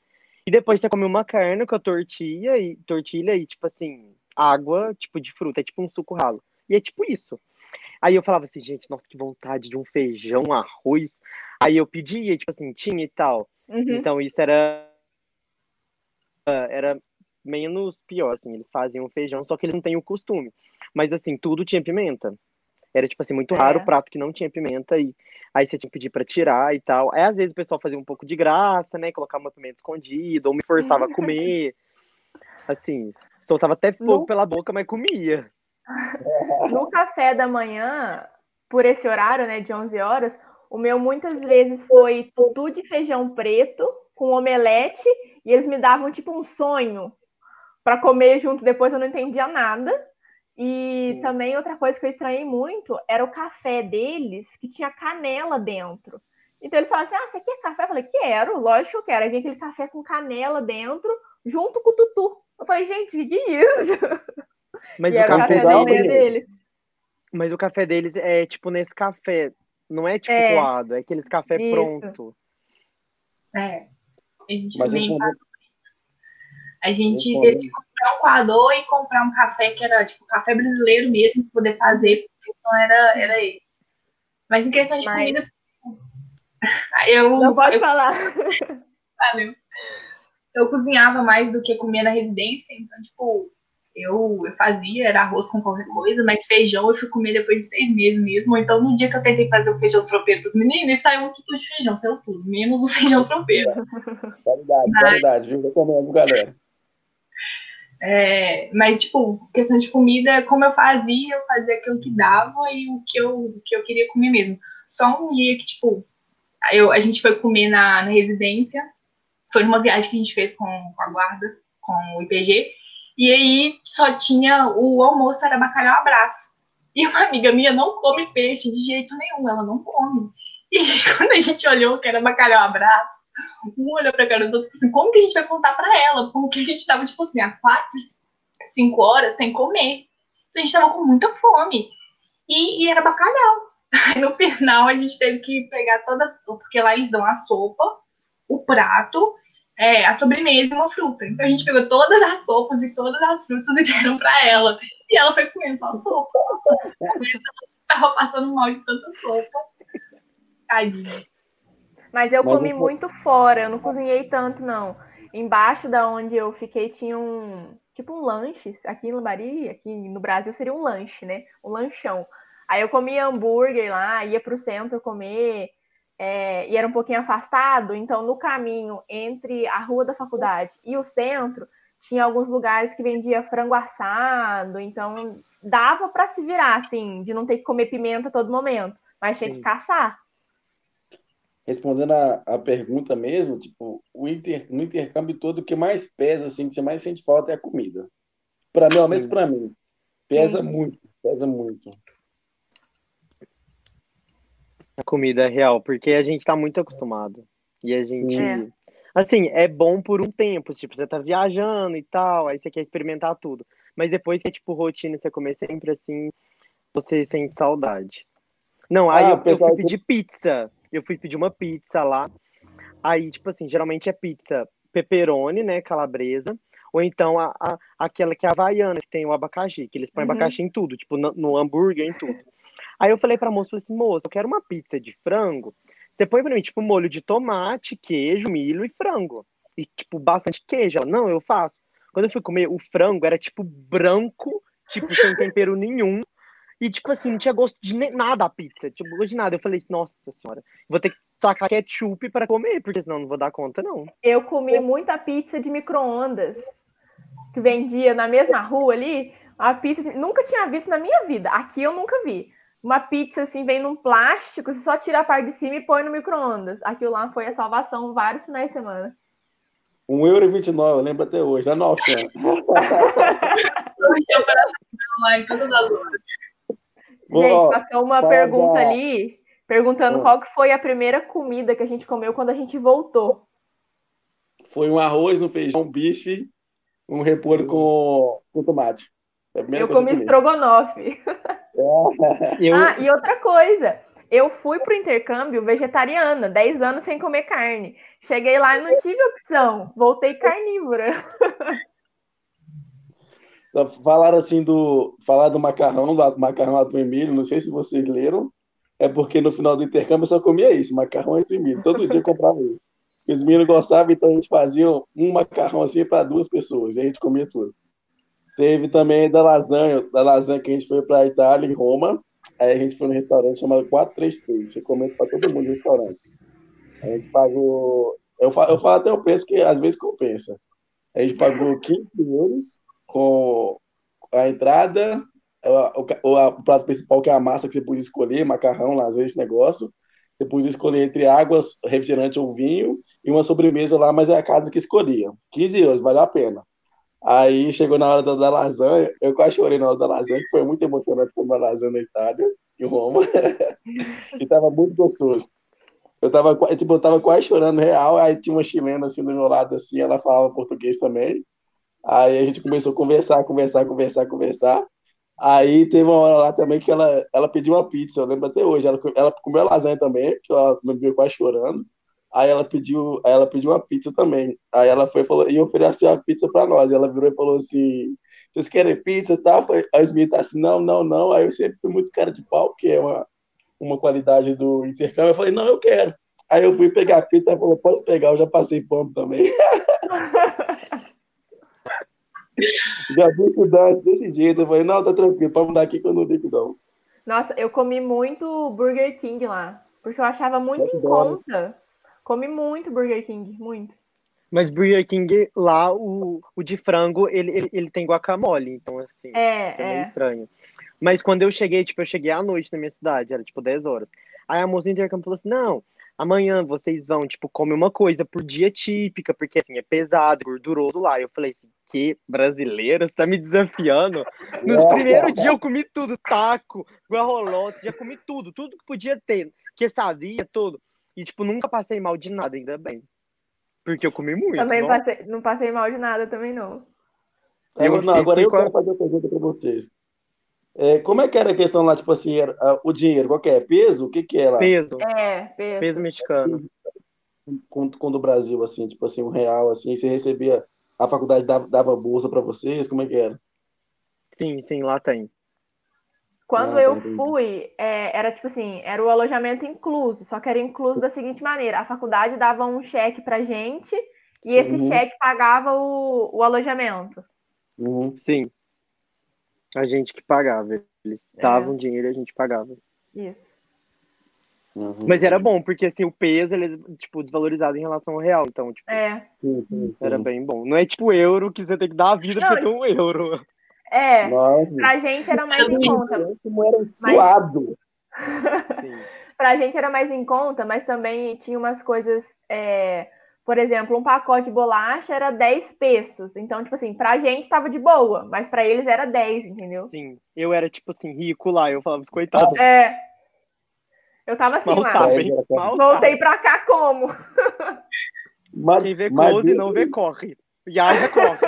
E depois você come uma carne com a tortilha e tortilha e, tipo assim, água, tipo de fruta, é tipo um suco ralo. E é tipo isso. Aí eu falava assim, gente, nossa, que vontade de um feijão, arroz. Aí eu pedia, tipo assim, tinha e tal. Uhum. Então isso era era menos pior, assim, eles faziam feijão, só que eles não têm o costume. Mas assim, tudo tinha pimenta. Era tipo assim, muito raro é. o prato que não tinha pimenta e aí você tinha que pedir para tirar e tal. Aí às vezes o pessoal fazia um pouco de graça, né, colocar uma pimenta escondida ou me forçava a comer. Assim, soltava até fogo no... pela boca, mas comia.
No café da manhã, por esse horário, né, de 11 horas, o meu muitas vezes foi tudo de feijão preto com omelete e eles me davam tipo um sonho para comer junto. Depois eu não entendia nada. E Sim. também outra coisa que eu estranhei muito era o café deles que tinha canela dentro. Então eles falavam assim: Ah, você quer café? Eu falei: Quero, lógico que eu quero. Aí vinha aquele café com canela dentro, junto com o tutu. Eu falei: Gente, o que é isso?
Mas e o café, café deles, Mas o café deles é tipo nesse café, não é tipo é. coado, é aqueles café Isso. pronto.
É. A gente Mas também A gente teve que comprar um coador e comprar um café que era tipo café brasileiro mesmo, para poder fazer, porque não era, era ele. Mas em questão de Mas... comida, eu.
Não pode
eu,
falar.
Valeu. Eu cozinhava mais do que comia na residência, então, tipo, eu, eu fazia, era arroz com qualquer coisa, mas feijão eu fui comer depois de seis meses mesmo. Então, no dia que eu tentei fazer o feijão tropeiro para os meninos, saiu tudo de feijão, saiu tudo, menos o feijão tropeiro.
Qualidade, mas... qualidade, viu? Recomendo, galera.
É, mas, tipo, questão de comida, como eu fazia, eu fazia aquilo que dava e o que eu, o que eu queria comer mesmo. Só um dia que, tipo, eu, a gente foi comer na, na residência, foi numa viagem que a gente fez com, com a guarda, com o IPG, e aí só tinha o almoço, era bacalhau abraço. E uma amiga minha não come peixe de jeito nenhum, ela não come. E quando a gente olhou que era bacalhau abraço, um olhou pra cara do outro assim, como que a gente vai contar pra ela? Porque a gente tava, tipo assim, há quatro, 5 horas, sem comer. A gente tava com muita fome. E, e era bacalhau. Aí no final a gente teve que pegar toda. Porque lá eles dão a sopa, o prato, é, a sobremesa e uma fruta. Então a gente pegou todas as sopas e todas as frutas e deram pra ela. E ela foi comendo só sopa. Só sopa. Ela tava passando mal de tanta sopa. Tadinha.
Mas eu
Mas
comi
eu-
muito fora, eu não cozinhei tanto, não. Embaixo da onde eu fiquei tinha um. Tipo um lanche. Aqui em Lambari, aqui no Brasil seria um lanche, né? Um lanchão. Aí eu comia hambúrguer lá, ia pro centro comer. é, e era um pouquinho afastado, então no caminho entre a rua da faculdade e o centro, tinha alguns lugares que vendia frango assado, então dava para se virar, assim, de não ter que comer pimenta a todo momento, mas tinha que
Sim.
caçar.
Respondendo a, a pergunta mesmo, tipo, o inter, no intercâmbio todo, o que mais pesa, assim, que você mais sente falta é a comida. Para mim, ao menos para mim. Pesa
Sim.
muito, pesa muito.
A comida é real, porque a gente tá muito acostumado. E a gente.
É.
Assim, é bom por um tempo. Tipo, você tá viajando e tal, aí você quer experimentar tudo. Mas depois que é tipo rotina, você comer sempre assim, você sente saudade. Não, aí
Ah,
eu, eu
pessoal,
fui pedir pizza. Eu fui pedir uma pizza lá. Aí, tipo assim, geralmente é pizza pepperoni, né? Calabresa. Ou então a, a- aquela que é havaiana, que tem o abacaxi, que eles põem
Uhum.
abacaxi em tudo, tipo, no, no hambúrguer, em tudo. Aí eu falei pra moça, falei assim, moça, eu quero uma pizza de frango. Você põe pra mim, tipo, molho de tomate, queijo, milho e frango. E, tipo, bastante queijo. Ela, não, eu faço. Quando eu fui comer, o frango era, tipo, branco, tipo, sem tempero nenhum. E, tipo assim, não tinha gosto de nada a pizza. Tipo, gosto de nada. Eu falei, nossa senhora, vou ter que tacar ketchup para comer, porque senão não vou dar conta, não.
Eu comi muita pizza de micro-ondas que vendia na mesma rua ali. A pizza de- nunca tinha visto na minha vida. Aqui eu nunca vi. Uma pizza assim vem num plástico, você só tira a parte de cima e põe no micro-ondas. Aquilo lá foi a salvação vários finais de semana.
1,29€, eu lembro até hoje, lá no Auchan.
Eu tinha operação lá em todas as horas.
Gente, passou uma pergunta ali, perguntando
Hum.
qual que foi a primeira comida que a gente comeu quando a gente voltou.
Foi um arroz, um feijão, um bife, um repolho com, com tomate.
Eu comi estrogonofe.
Eu,
Ah, e outra coisa, eu fui pro intercâmbio vegetariana, 10 anos sem comer carne. Cheguei lá e não tive opção, voltei carnívora.
Falaram assim do. Falar do macarrão, do macarrão atum e milho, não sei se vocês leram. É porque no final do intercâmbio eu só comia isso, macarrão e milho. Todo dia eu comprava isso. Os meninos gostavam, então a gente fazia um macarrão assim para duas pessoas, e a gente comia tudo. Teve também da lasanha, da lasanha que a gente foi para Itália, em Roma. Aí a gente foi num restaurante chamado 433. Recomendo para todo mundo restaurante. A gente pagou. Eu falo, eu falo até o preço, que às vezes compensa. A gente pagou 15 euros com a entrada, o, o, prato principal, que é a massa que você podia escolher, macarrão, lasanha, esse negócio. Você podia escolher entre águas, refrigerante ou vinho, e uma sobremesa lá, mas é a casa que escolhia. 15 euros, valeu a pena. Aí chegou na hora da, da lasanha, eu quase chorei na hora da lasanha, que foi muito emocionante comer uma lasanha na Itália, em Roma, e tava muito gostoso. Eu tava, tipo, eu tava quase chorando real, aí tinha uma chilena assim do meu lado, assim, ela falava português também. Aí a gente começou a conversar, conversar, conversar, conversar. Aí teve uma hora lá também que ela, ela pediu uma pizza, eu lembro até hoje. Ela, ela comeu lasanha também, que ela me viu quase chorando. Aí ela pediu, aí ela pediu uma pizza também. Aí ela foi falou, e ofereceu a pizza para nós. E ela virou e falou assim: vocês querem pizza e tal? Aí os tá assim, não, não, não. Aí eu sempre fui muito cara de pau, que é uma, uma qualidade do intercâmbio. Eu falei, não, eu quero. Aí eu fui pegar a pizza, ela falou, pode pegar, eu já passei fome também. já vi dá desse jeito. Eu falei, não, tá tranquilo, pode mudar aqui que eu não ligo, não.
Nossa, eu comi muito Burger King lá, porque eu achava muito em
Adoro.
conta. Comi muito Burger King, muito.
Mas Burger King lá, o, o de frango, ele, ele, ele tem guacamole, então assim,
É,
é meio
é.
estranho. Mas quando eu cheguei, tipo, eu cheguei à noite na minha cidade, era tipo 10 horas. Aí a moça do intercâmbio falou assim: não, amanhã vocês vão, tipo, comer uma coisa por dia típica, porque assim, é pesado, gorduroso lá. Eu falei assim, que brasileira, você tá me desafiando? No primeiro dia eu comi tudo, taco, guarrolote, já comi tudo, tudo que podia ter, quesadilla, tudo. E, tipo, nunca passei mal de nada, ainda bem. Porque eu comi muito.
Também
nossa.
passei, não passei mal de nada também, não.
Eu
Agora, não, agora eu
a-
quero fazer uma pergunta para vocês. É, como é que era a questão lá, tipo assim, era, ah, o dinheiro, qual que é? Peso? O que que é lá?
Peso,
É, peso.
peso mexicano.
Com, com do Brasil, assim, tipo assim, um real, assim, você recebia, a faculdade dava, dava bolsa para vocês, como é que era?
Sim, sim, lá tem.
Quando
Ah, tá,
eu
entendi.
fui, é, era tipo assim, era o alojamento incluso, só que era incluso da seguinte maneira: a faculdade dava um cheque pra gente e esse
Uhum.
cheque pagava o, o alojamento.
Uhum.
Sim. A gente que pagava. Eles
É.
davam dinheiro e a gente pagava.
Isso.
Uhum.
Mas era bom, porque assim, o peso, ele é, tipo, desvalorizado em relação ao real. Então, tipo,
É.
Era bem bom. Não é tipo euro que você tem que dar a vida pra
Não,
ter um euro.
É.
Nossa,
Pra gente era mais em conta.
como era suado.
Sim.
Pra gente era mais em conta, mas também tinha umas coisas. é, por exemplo, um pacote de bolacha era 10 pesos. Então, tipo assim, pra gente tava de boa, mas pra eles era 10, entendeu?
Sim. Eu era, tipo assim, rico lá. Eu falava, os coitados.
É. Eu tava assim
Mal
lá.
sabem.
Era
Mal
Voltei pra cá como?
Mas,
Quem vê
mas
close
eu-
não vê corre. E haja corre.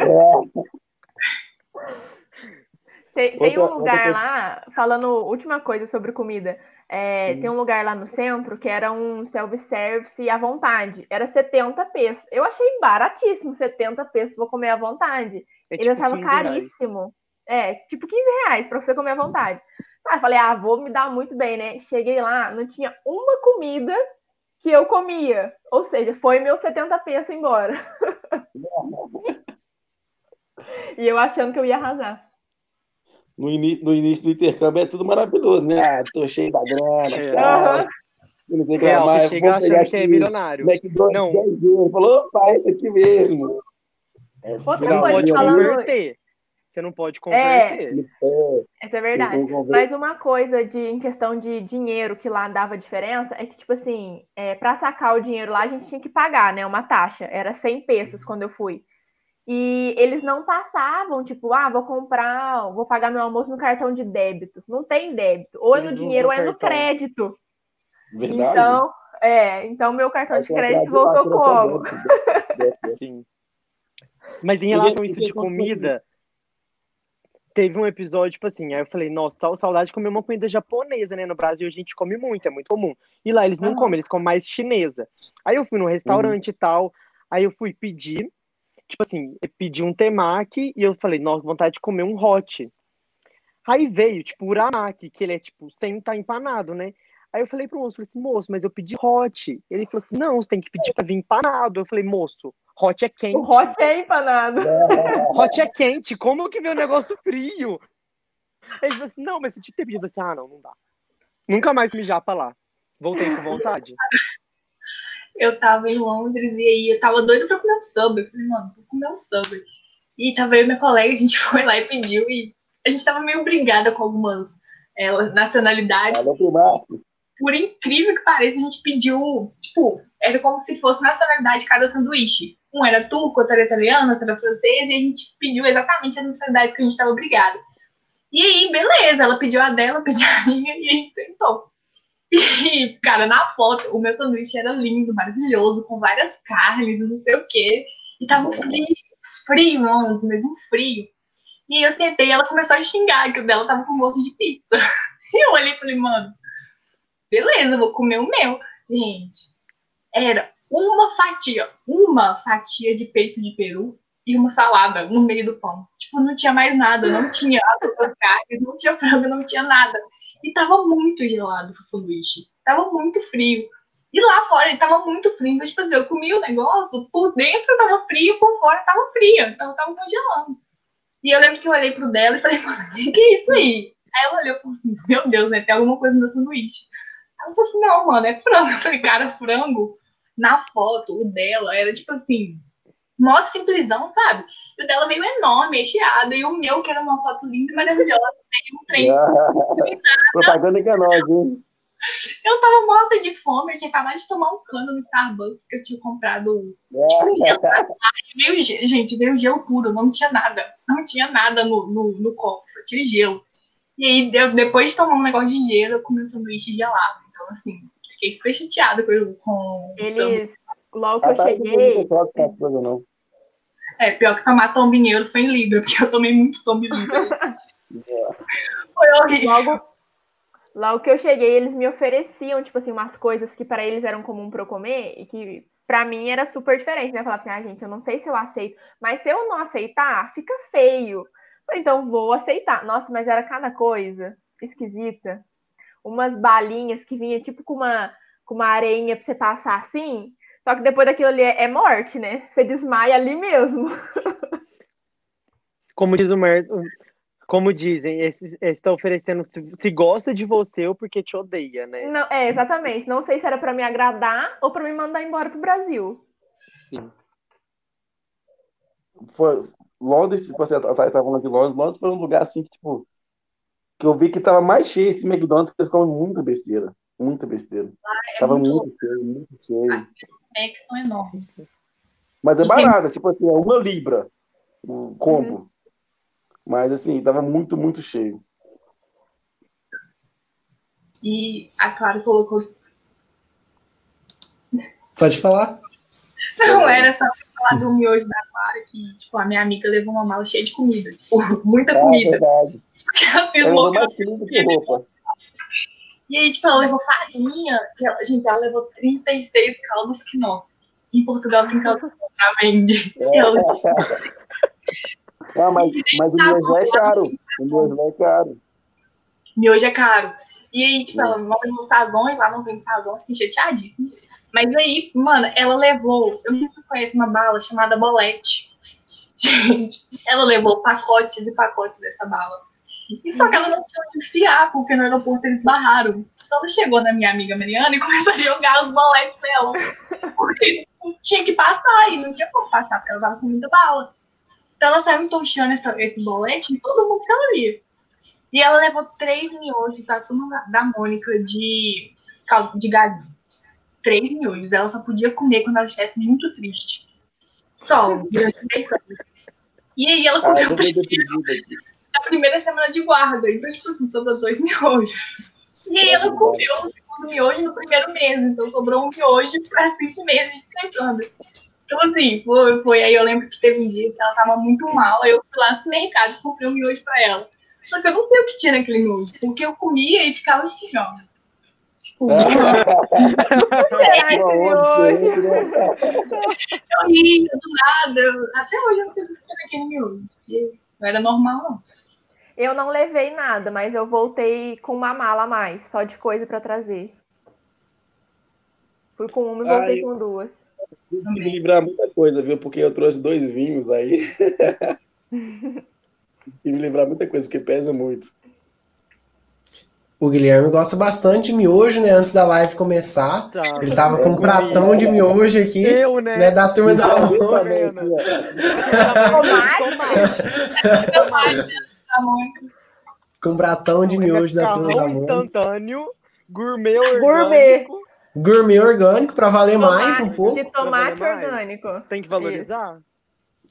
Tem, tem
Outra-
um lugar lá, falando última coisa sobre comida. é,
Hum.
Tem um lugar lá no centro que era um self-service à vontade. Era 70 pesos. Eu achei baratíssimo, 70 pesos, vou comer à vontade.
É
Ele
tipo
achava
15 reais.
caríssimo. É, tipo 15 reais pra você comer à vontade. Eu falei, ah, vou me dar muito bem, né? Cheguei lá, não tinha uma comida que eu comia. Ou seja, foi meus 70 pesos embora. e eu achando que eu ia arrasar.
no, no início do intercâmbio é tudo maravilhoso, né? Ah, tô cheio da grana,
É.
cara.
Aham.
Não sei o que lá
Real,
mais.
você chega achando que é
aqui
milionário.
McDonald's
Não.
10 euros. Falou, opa, é isso aqui mesmo. É,
Outra coisa, falando-
converter. Você não pode converter.
É,
Essa é verdade. Mas uma coisa de, em questão de dinheiro que lá dava diferença é que, tipo assim, é, para sacar o dinheiro lá, a gente tinha que pagar, né? Uma taxa. Era 100 pesos quando eu fui. E eles não passavam, tipo, ah, vou comprar, vou pagar meu almoço no cartão de débito. Não tem débito. Ou é no dinheiro ou é no crédito.
verdade.
Então, é, então meu cartão
Aí
de crédito voltou como?
Sim. Mas em relação a isso de comida, teve um episódio, tipo assim, aí eu falei, nossa, tal saudade de comer uma comida japonesa, né? No Brasil a gente come muito, é muito comum. E lá eles não
Aham.
comem, eles comem mais chinesa. Aí eu fui num restaurante e tal, aí eu fui pedir, tipo assim, pedi um temaki e eu falei, nossa, vontade de comer um hot. Aí veio, tipo, o uramaki, que ele é, tipo, sem estar empanado, né? Aí eu falei pro moço, falei assim, moço, mas eu pedi hot. Ele falou assim, não, você tem que pedir pra vir empanado. Eu falei, moço, hot é quente.
O hot é empanado.
Hot é quente, como que o negócio frio? Ele falou assim, não, mas você tinha que ter pedido. Eu falei assim, ah, não, não dá. Nunca mais me japa lá. Voltei com vontade.
eu tava em Londres e aí eu tava doida pra comer um sub. Eu falei, mano, vou comer um sub. E tava eu e minha colega, a gente foi lá e pediu e a gente tava meio brigada com algumas é, nacionalidades. Por incrível que pareça, a gente pediu, tipo, era como se fosse nacionalidade cada sanduíche. Um era turco, outro era italiano, outro era francês, e a gente pediu exatamente a nacionalidade que a gente tava brigada. E aí, beleza, ela pediu a dela, eu pedi a minha, e a gente sentou. E, cara, na foto, o meu sanduíche era lindo, maravilhoso, com várias carnes, não sei o quê. E tava frio, frio, não, mesmo frio. E aí eu sentei e ela começou a xingar, que o dela tava com gosto de pizza. E eu olhei e falei, mano, beleza, vou comer o meu. Gente, era uma fatia, uma fatia de peito de peru e uma salada no meio do pão. Tipo, não tinha mais nada, não tinha as carnes, não tinha frango, não tinha nada. E tava muito gelado o sanduíche. Tava muito frio. E lá fora tava muito frio. Então, tipo assim, eu comi o negócio, por dentro tava frio, por fora tava frio. Então tava congelando. E eu lembro que eu olhei pro dela e falei, mano, o que é isso aí? Aí ela olhou e falou assim, meu Deus, né? Tem alguma coisa no meu sanduíche. Ela falou assim, não, mano, é frango. Eu falei, cara, frango, na foto, o dela era tipo assim, mó simplesão, sabe? E o dela veio enorme, recheado, e o meu, que era uma foto linda e maravilhosa, veio um trem.
Propaganda enganosa, hein?
Eu tava morta de fome, eu tinha acabado de tomar um cano no Starbucks que eu tinha comprado. Veio, ge- gente, veio gelo puro, não tinha nada. Não tinha nada no, no, no copo, só tinha gelo. E aí, depois de tomar um negócio de gelo, eu comi um sanduíche gelado. Então, assim, fiquei super chateada com, com.
Eles, logo que eu
não
cheguei,
não.
É, pior que tomar tombo em euro foi em Libra, porque eu tomei muito tombo em Libra.
Nossa.
Foi horrível.
Logo, logo que eu cheguei, eles me ofereciam, tipo assim, umas coisas que para eles eram comum para eu comer e que para mim era super diferente, né? Eu falava assim, ah, gente, eu não sei se eu aceito, mas se eu não aceitar, fica feio. Falei, então vou aceitar. Nossa, mas era cada coisa esquisita. Umas balinhas que vinha tipo com uma, com uma areinha pra você passar assim. Só que depois daquilo ali é, é morte, né? Você desmaia ali mesmo.
Como diz o Mer... Como dizem, esse está oferecendo se, se gosta de você ou porque te odeia, né?
Não, é, exatamente. Não sei se era para me agradar ou para me mandar embora pro Brasil.
Sim.
Foi, Londres, tipo assim, a Thaís tava falando de Londres, Londres foi um lugar assim que, tipo, que eu vi que tava mais cheio esse McDonald's, que eles comem muita besteira. Muita besteira.
É
tava
muito
muito cheio, muito cheio.
As Macs são enormes.
Mas é
E tem-
barato, tipo assim, é uma libra o combo. Mas assim, tava muito, muito cheio.
E a Clara colocou.
Pode falar.
Não, era só falar do miojo da Clara, que, tipo, a minha amiga levou uma mala cheia de comida. Tipo, muita
Ah,
comida.
verdade.
Porque ela fez louca.
mais comida que roupa.
E aí, tipo, ela levou farinha. que ela- gente, ela levou 36 caldos que não. Em Portugal tem caldo que não vende. E ela-
Ah, mas, mas o miojo é caro. O miojo é caro.
miojo é caro. E aí, tipo, ela mora no Sazões, lá não tem Sazões, fiquei chateadíssima. Mas aí, mano, ela levou, eu não sei se conhece uma bala chamada bolete. Gente, ela levou pacotes e pacotes dessa bala. E só que ela não tinha onde enfiar, porque no aeroporto eles barraram. Então ela chegou na minha amiga Mariana e começou a jogar os boletes dela. Porque tinha que passar, e não tinha como passar, porque ela tava com muita bala. Então ela saiu entochando essa, esse bolete em todo mundo que ela via. E ela levou três pra turma da Mônica de, de galinha. Três miojos. Ela só podia comer quando ela estivesse muito triste. Só, durante intercâmbio. E aí ela
Ah,
comeu
aqui.
na primeira semana de guarda. Então, tipo assim, sobrou dois miojos. E aí ela comeu o segundo miojo no primeiro mês. Então sobrou um miojo para cinco meses de intercâmbio. Então, assim, foi, foi. Aí eu lembro que teve um dia que ela tava muito mal. Aí eu fui lá no mercado e comprei um miojo pra ela. Só que eu não sei o que tinha naquele miojo, porque eu comia e ficava assim, ó.
Será esse miojo?
Eu ria do nada. Eu- Até hoje eu não sei que tinha naquele miojo. porque Não era normal, não.
Eu não levei nada, mas eu voltei com uma mala a mais, só de coisa para trazer. Fui com uma e voltei
Ai.
com duas.
Tive que me livrar muita coisa, viu? Porque eu trouxe dois vinhos aí. Tive que me livrar muita coisa, porque pesa muito.
O Guilherme gosta bastante de miojo, né? Antes da live começar.
Tá.
Ele tava com um pratão de miojo aqui,
Eu, né?
né? Da turma da
Eu
Mônica.
Tomate?
Pai tá muito.
Com um pratão de miojo da turma da Mônica.
instantâneo, gourmet orgânico.
Gourmet.
Gourmet orgânico pra valer mais um
Tomate-
pouco.
De tomate orgânico.
Tem que valorizar?
Isso,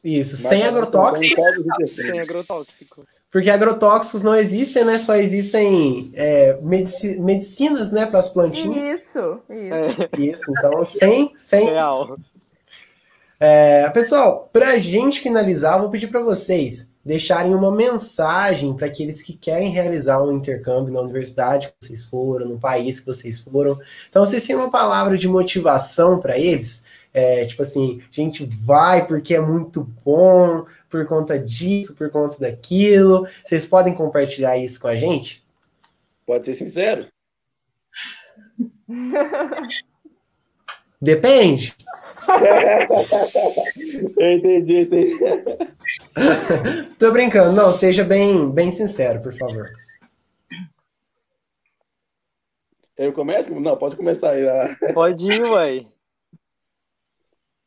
Mas
sem agrotóxicos.
Sem
terceiro.
agrotóxico.
Porque agrotóxicos não existem, né? Só existem é, medici- medicinas, né, para as plantinhas.
Isso, isso.
É,
Isso, então sem, sem.
real.
É, pessoal, para a gente finalizar, eu vou pedir para vocês deixarem uma mensagem para aqueles que querem realizar um intercâmbio na universidade que vocês foram, no país que vocês foram. Então, vocês têm uma palavra de motivação para eles? É, tipo assim, a gente vai porque é muito bom, por conta disso, por conta daquilo. Vocês podem compartilhar isso com a gente?
Pode ser sincero?
Depende.
Eu entendi, entendi.
Tô brincando. Não, seja bem, bem sincero, por favor.
Eu começo? Não, pode começar aí. ah.
Pode ir, ué.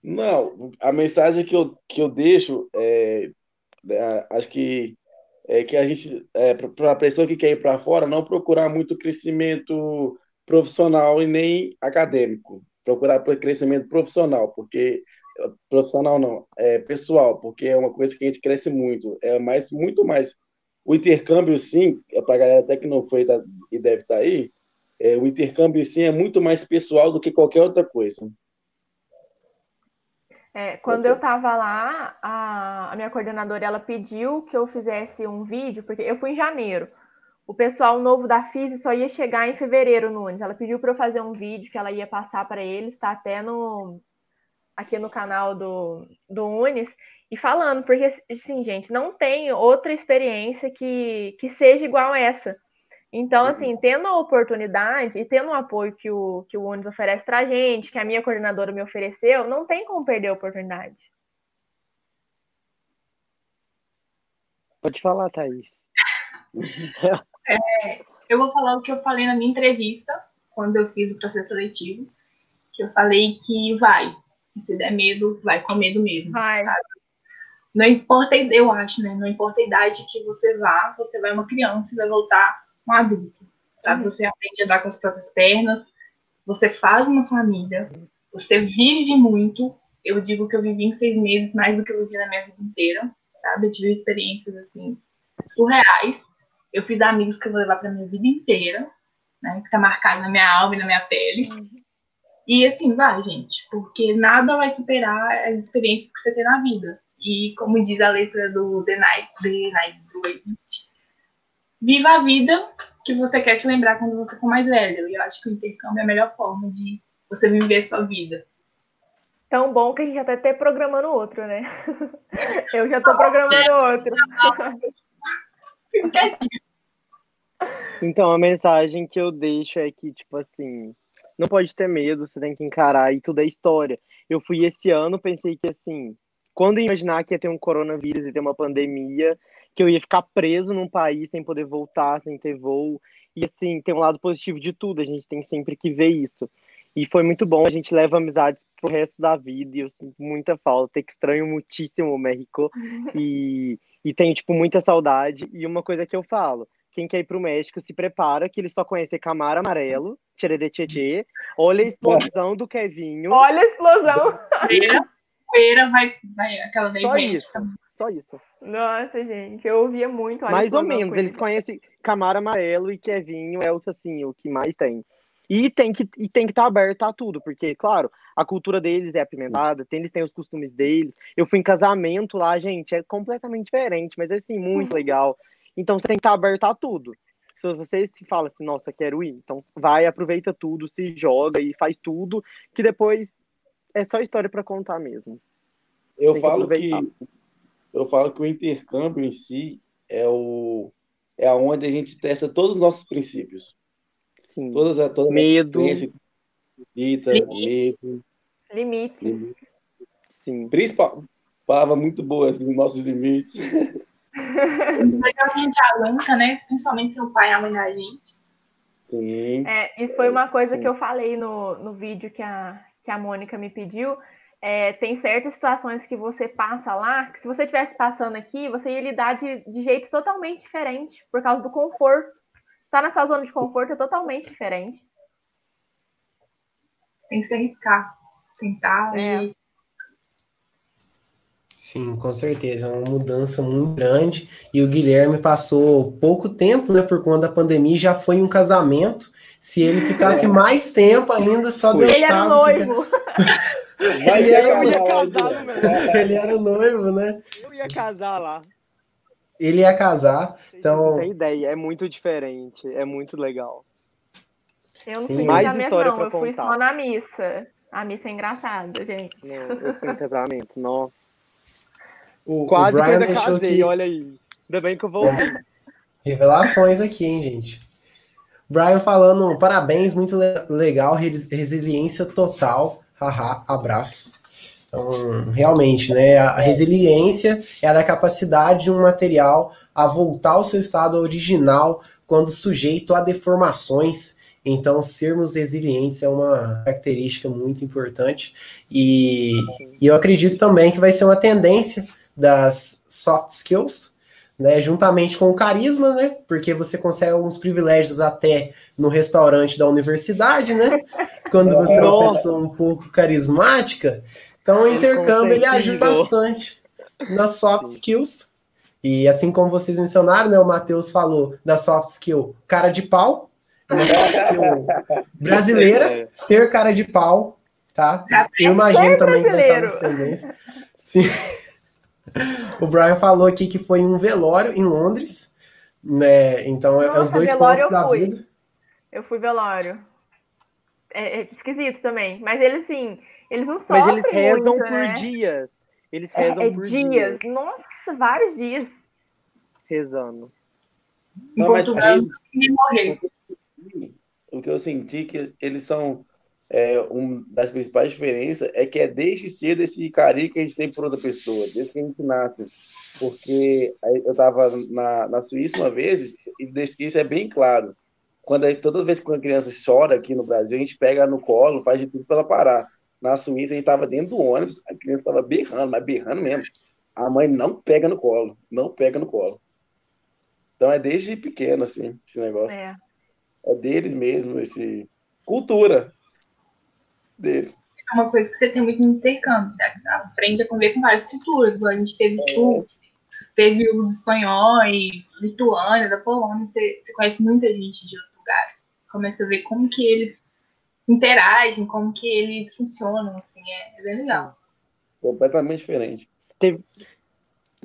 Não, a mensagem que eu, que eu deixo é, é, acho que é que a gente, é, para a pessoa que quer ir para fora, não procurar muito crescimento profissional e nem acadêmico. Procurar crescimento profissional, porque profissional não, é pessoal, porque é uma coisa que a gente cresce muito. É mais, muito mais. O intercâmbio, sim, é para a galera até que não foi tá- e deve estar aí, é, o intercâmbio, sim, é muito mais pessoal do que qualquer outra coisa.
É, quando eu estava lá, a, a, minha coordenadora ela pediu que eu fizesse um vídeo, porque eu fui em janeiro. O pessoal novo da FISI só ia chegar em fevereiro no Unis. Ela pediu para eu fazer um vídeo que ela ia passar para eles, está até no aqui no canal do, do Unis, e falando, porque assim, gente, não tem outra experiência que, que seja igual a essa. Então, assim, tendo a oportunidade e tendo o apoio que o, que o Unis oferece para a gente, que a minha coordenadora me ofereceu, não tem como perder a oportunidade.
Pode falar, Thaís.
É, eu vou falar o que eu falei na minha entrevista, quando eu fiz o processo seletivo, que eu falei que vai. Se der medo, vai com medo mesmo.
Vai. Sabe?
Não importa, eu acho, né? Não importa a idade que você vá, você vai uma criança e vai voltar um adulto, sabe? Uhum. Você aprende a andar com as próprias pernas, você faz uma família, você vive muito. Eu digo que eu vivi em seis meses mais do que eu vivi na minha vida inteira, sabe? Eu tive experiências, assim, surreais. Eu fiz amigos que eu vou levar pra minha vida inteira, né? Que tá marcado na minha alma e na minha pele. Uhum. E assim, vai, gente, porque nada vai superar as experiências que você tem na vida. E como diz a letra do The Night, The Night do Eight, viva a vida que você quer se lembrar quando você for mais velho. E eu acho que o intercâmbio é a melhor forma de você viver a sua vida.
Tão bom que a gente já tá até programando outro, né? Eu já tô programando outro.
Então, a mensagem que eu deixo é que, tipo assim, não pode ter medo, você tem que encarar e tudo é história. Eu fui esse ano, pensei que, assim, quando imaginar que ia ter um coronavírus e ter uma pandemia, que eu ia ficar preso num país sem poder voltar, sem ter voo. E assim, tem um lado positivo de tudo, a gente tem sempre que ver isso. E foi muito bom, a gente leva amizades pro resto da vida e eu sinto muita falta, que estranho muitíssimo o México e, e tenho, tipo, muita saudade. E uma coisa que eu falo, quem quer ir pro México se prepara que ele só conhece Camaro Amarelo, Tcherere Tchê, olha a explosão do Kevinho.
Olha a explosão!
Poeira vai, vai aquela daí.
Só isso, só isso.
Nossa, gente, eu ouvia muito.
Mais ou menos, eles conhecem Camaro Amarelo e Kevinho é o, assim, o que mais tem. E tem que e tem que estar tá aberto a tudo, porque, claro, a cultura deles é apimentada, tem, eles têm os costumes deles. Eu fui em casamento lá, gente, é completamente diferente, mas é assim, muito uhum. legal. Então você tem que estar tá aberto a tudo. Se você se fala assim, nossa, quero ir, então vai, aproveita tudo, se joga e faz tudo, que depois é só história para contar mesmo.
Eu falo que, que eu falo que o intercâmbio em si é o é aonde a gente testa todos os nossos princípios.
Sim. Todas, todas medo,
dita, medo,
limites. limites.
Sim.
Principal, palavra muito boa, assim, nossos limites.
Legal a gente aguenta, né? Principalmente seu pai e a mãe da gente.
Sim.
É, isso foi uma coisa Sim. que eu falei no, no vídeo que a, que a Mônica me pediu, é, tem certas situações que você passa lá, que se você estivesse passando aqui, você ia lidar de, de jeito totalmente diferente, por causa do conforto. Estar tá na sua zona de conforto é totalmente diferente.
Tem que se arriscar, tentar é. e
Sim, com certeza, é uma mudança muito grande. E o Guilherme passou pouco tempo, né, por conta da pandemia, já foi em um casamento. Se ele ficasse é. mais tempo ainda, só Deus
ele
sabe.
Era noivo.
Que... ele, era eu ia casar, ele era noivo, né?
Eu ia casar lá.
Ele ia casar, então...
Não tem ideia, é muito diferente, é muito legal.
Eu não Sim. fui mais casamento, história não, eu contar. fui só na missa. A missa é engraçada, gente.
Não, eu fui em casamento, nossa.
O, Quase o Brian
que eu casei, que... olha aí. Ainda bem que eu voltei. É.
Revelações aqui, hein, gente. Brian falando, parabéns, muito legal, resiliência total, haha, abraço. Então, realmente, né, a resiliência é a da capacidade de um material a voltar ao seu estado original quando sujeito a deformações. Então, sermos resilientes é uma característica muito importante e, e eu acredito também que vai ser uma tendência das soft skills, né, juntamente com o carisma, né, porque você consegue alguns privilégios até no restaurante da universidade, né, quando você é uma pessoa um pouco carismática. Então, o intercâmbio ele ajuda bastante nas soft skills. E assim como vocês mencionaram, né, o Matheus falou da soft skill cara de pau, uma soft skill brasileira, ser cara de pau, tá?
É
Eu imagino também que vai estar tendência. Sim. O Brian falou aqui que foi em um velório em Londres, né? Então é- é os
Nossa,
dois pontos
eu
da
fui.
vida.
Eu fui velório. É, é esquisito também. Mas eles, sim, eles não
Mas
sofrem
eles rezam
muito,
por
né?
dias. Eles
É,
rezam
é
por
dias. Nossa, vários dias.
rezando.
Não, mas o que eu senti que eles são é, uma das principais diferenças é que é desde cedo esse carinho que a gente tem por outra pessoa, desde que a gente nasce. Porque aí eu estava na, na Suíça uma vez e desde que isso é bem claro. Quando toda vez que uma criança chora aqui no Brasil, a gente pega no colo, faz de tudo para ela parar. Na Suíça, a gente estava dentro do ônibus, a criança estava berrando, mas berrando mesmo. A mãe não pega no colo, não pega no colo. Então é desde pequeno, assim, esse negócio.
É.
É deles mesmo, esse cultura deles.
É uma coisa que você tem muito no intercâmbio. Você aprende a conviver com várias culturas. A gente teve
É.
tu, teve os espanhóis, Lituânia, da Polônia. Você, você conhece muita gente de outros lugares. Começa a ver como que eles interagem, como que eles funcionam. Assim, é, é bem legal.
Completamente diferente.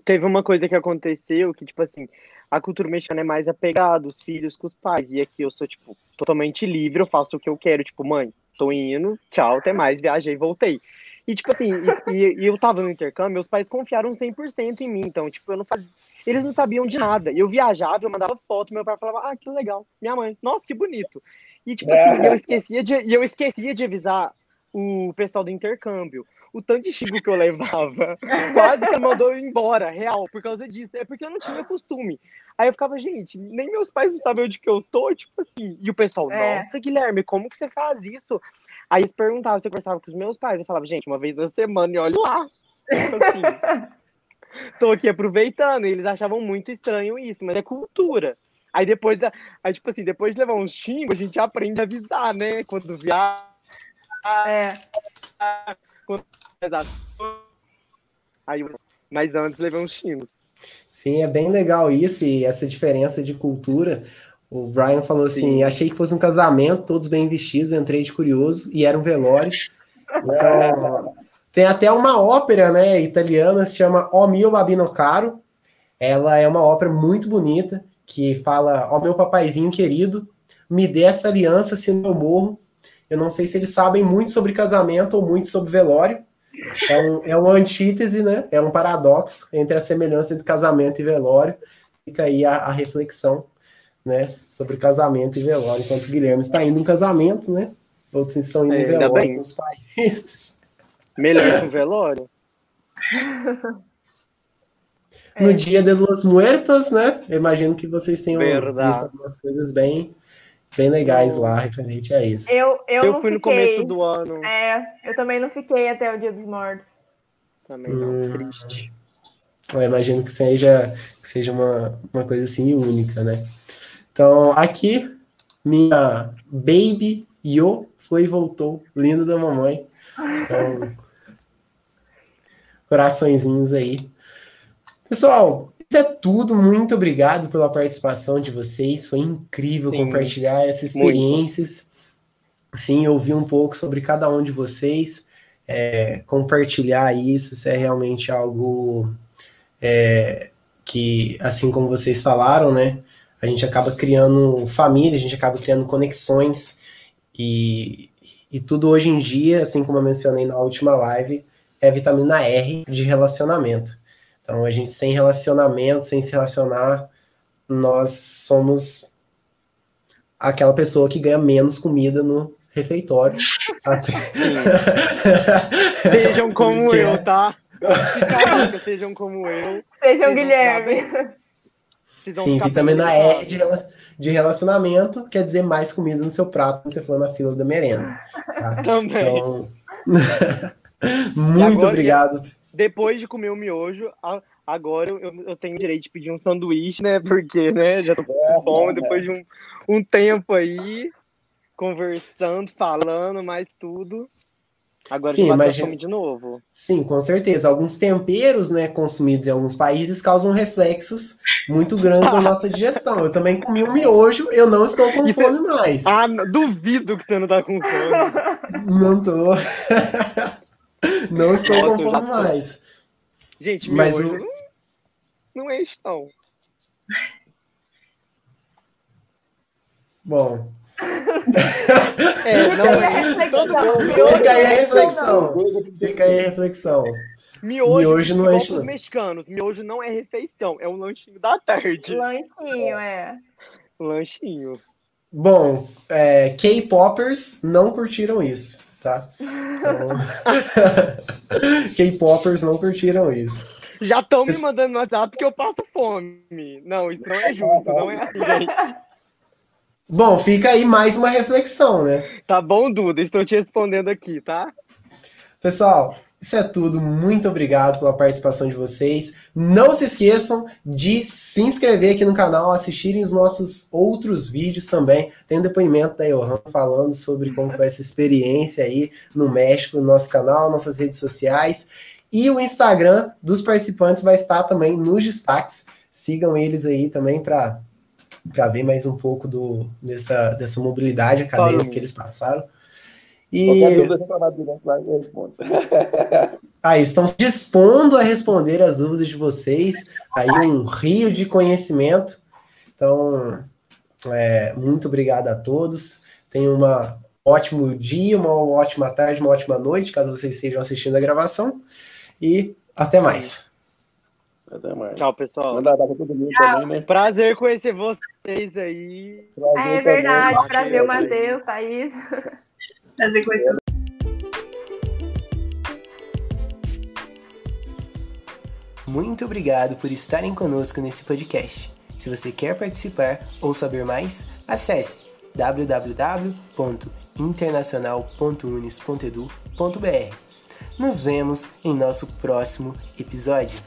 Teve uma coisa que aconteceu que, tipo assim, a cultura mexicana é mais apegada, os filhos com os pais. E aqui eu sou, tipo, totalmente livre, eu faço o que eu quero. Tipo, mãe, tô indo, tchau, até mais, viajei, voltei. E, tipo assim, e, e- eu tava no intercâmbio, meus pais confiaram 100% em mim. Então, tipo, eu não fazia. Eles não sabiam de nada. Eu viajava, eu mandava foto, meu pai falava, ah, que legal. Minha mãe, nossa, que bonito. E, tipo assim, eu esquecia de, eu esquecia de avisar o pessoal do intercâmbio. O tanto de xingo que eu levava, quase que mandou eu embora, real, por causa disso. É porque eu não tinha costume. Aí eu ficava, gente, nem meus pais não sabem onde que eu tô, tipo assim. E o pessoal,
É.
nossa, Guilherme, como que você faz isso? Aí eles perguntavam se eu conversava com os meus pais. Eu falava, gente, uma vez na semana, e olha lá. Tipo assim, tô aqui aproveitando. E eles achavam muito estranho isso, mas é cultura. Aí depois, aí, tipo assim, depois de levar um xingo, a gente aprende a avisar, né? Quando viaja.
É.
Exato. Aí, mas antes levei uns xingos.
Sim, é bem legal isso e essa diferença de cultura. O Brian falou assim:
Sim.
achei que fosse um casamento, todos bem vestidos, entrei de curioso e era um velório. Então, tem até uma ópera, né, italiana, se chama O mio babino caro. Ela é uma ópera muito bonita que fala: Ó meu papaizinho querido, me dê essa aliança senão eu morro. Eu não sei se eles sabem muito sobre casamento ou muito sobre velório. É, um, é uma antítese, né? É um paradoxo entre a semelhança entre casamento e velório. Fica aí a, a reflexão, né? Sobre casamento e velório. Enquanto o Guilherme está indo em casamento, né? Outros estão indo em
É,
velórios
bem.
nos países.
Melhor que o velório?
No
É.
dia de los muertos, né? Eu imagino que vocês tenham
Verdade.
visto algumas coisas bem, bem legais lá referente a isso.
Eu, eu,
Eu fui no
fiquei.
começo do ano.
É, eu também não fiquei até o Dia dos Mortos.
Também não,
Hum.
triste.
Eu imagino que seja, que seja uma, uma coisa assim única, né? Então, aqui, minha baby Yo foi e voltou, linda da mamãe. Então, coraçõezinhos aí. Pessoal, é tudo. Muito obrigado pela participação de vocês. Foi incrível
Sim,
compartilhar essas experiências. Sim, ouvir um pouco sobre cada um de vocês. é, compartilhar isso, isso é realmente algo é, que, assim como vocês falaram, né? A gente acaba criando família, a gente acaba criando conexões e, e tudo hoje em dia, assim como eu mencionei na última live, é vitamina R de relacionamento. Então, a gente sem relacionamento, sem se relacionar, nós somos aquela pessoa que ganha menos comida no refeitório. Assim.
Sejam como
Porque-
eu, tá? Caraca, sejam como eu.
Sejam Guilherme.
Sim, vitamina E de, de relacionamento quer dizer mais comida no seu prato quando você for na fila da merenda. tá?
Também.
Então, muito
agora-
obrigado.
Depois de comer o miojo, agora eu, eu tenho direito de pedir um sanduíche, né? Porque, né, já tô com fome depois de um, um tempo aí, conversando, falando, mais tudo. Agora
Sim, imagina-
fome de novo.
Sim, com certeza. Alguns temperos, né, consumidos em alguns países causam reflexos muito grandes na nossa digestão. Eu também comi um miojo, eu não estou com
é-
fome mais.
Ah, duvido que você não tá com fome.
Não tô. não estou
tô.
mais.
Gente,
Mas
miojo
o-
não, não enche, não.
Bom,
É, não
Fica aí a
enche. Todo
reflexão.
mundo-
Miojo
fica aí a reflexão. Fica aí a reflexão.
Miojo,
Miojo não
pros
não.
mexicanos. Miojo não é refeição, é um lanchinho da tarde.
Lanchinho, é.
Lanchinho.
Bom, é, K-popers não curtiram isso, tá? Então... K-popers não curtiram isso.
Já estão me mandando no WhatsApp que eu passo fome. Não, isso não é justo, não é assim, gente.
Bom, fica aí mais uma reflexão, né?
Tá bom, Duda? Estou te respondendo aqui, tá?
Pessoal, isso é tudo. Muito obrigado pela participação de vocês. Não se esqueçam de se inscrever aqui no canal, assistirem os nossos outros vídeos também. Tem um depoimento da Johan falando sobre como foi essa experiência aí no México, no nosso canal, nossas redes sociais. E o Instagram dos participantes vai estar também nos destaques. Sigam eles aí também para ver mais um pouco do, dessa, dessa mobilidade acadêmica que eles passaram.
Qualquer
E
dúvida, direto lá e
aí estão se dispondo a responder as dúvidas de vocês. Aí um rio de conhecimento. Então, é, muito obrigado a todos. Tenham um ótimo dia, uma ótima tarde, uma ótima noite, caso vocês estejam assistindo a gravação. E até mais.
Até mais.
Tchau, pessoal.
Pra todo mundo também, né?
Prazer conhecer vocês aí.
Prazer
É
também.
verdade. Prazer, Matheus, Thaís.
Fazer
Muito obrigado por estarem conosco nesse podcast. Se você quer participar ou saber mais, acesse www.internacional.unis.edu.br. Nos vemos em nosso próximo episódio.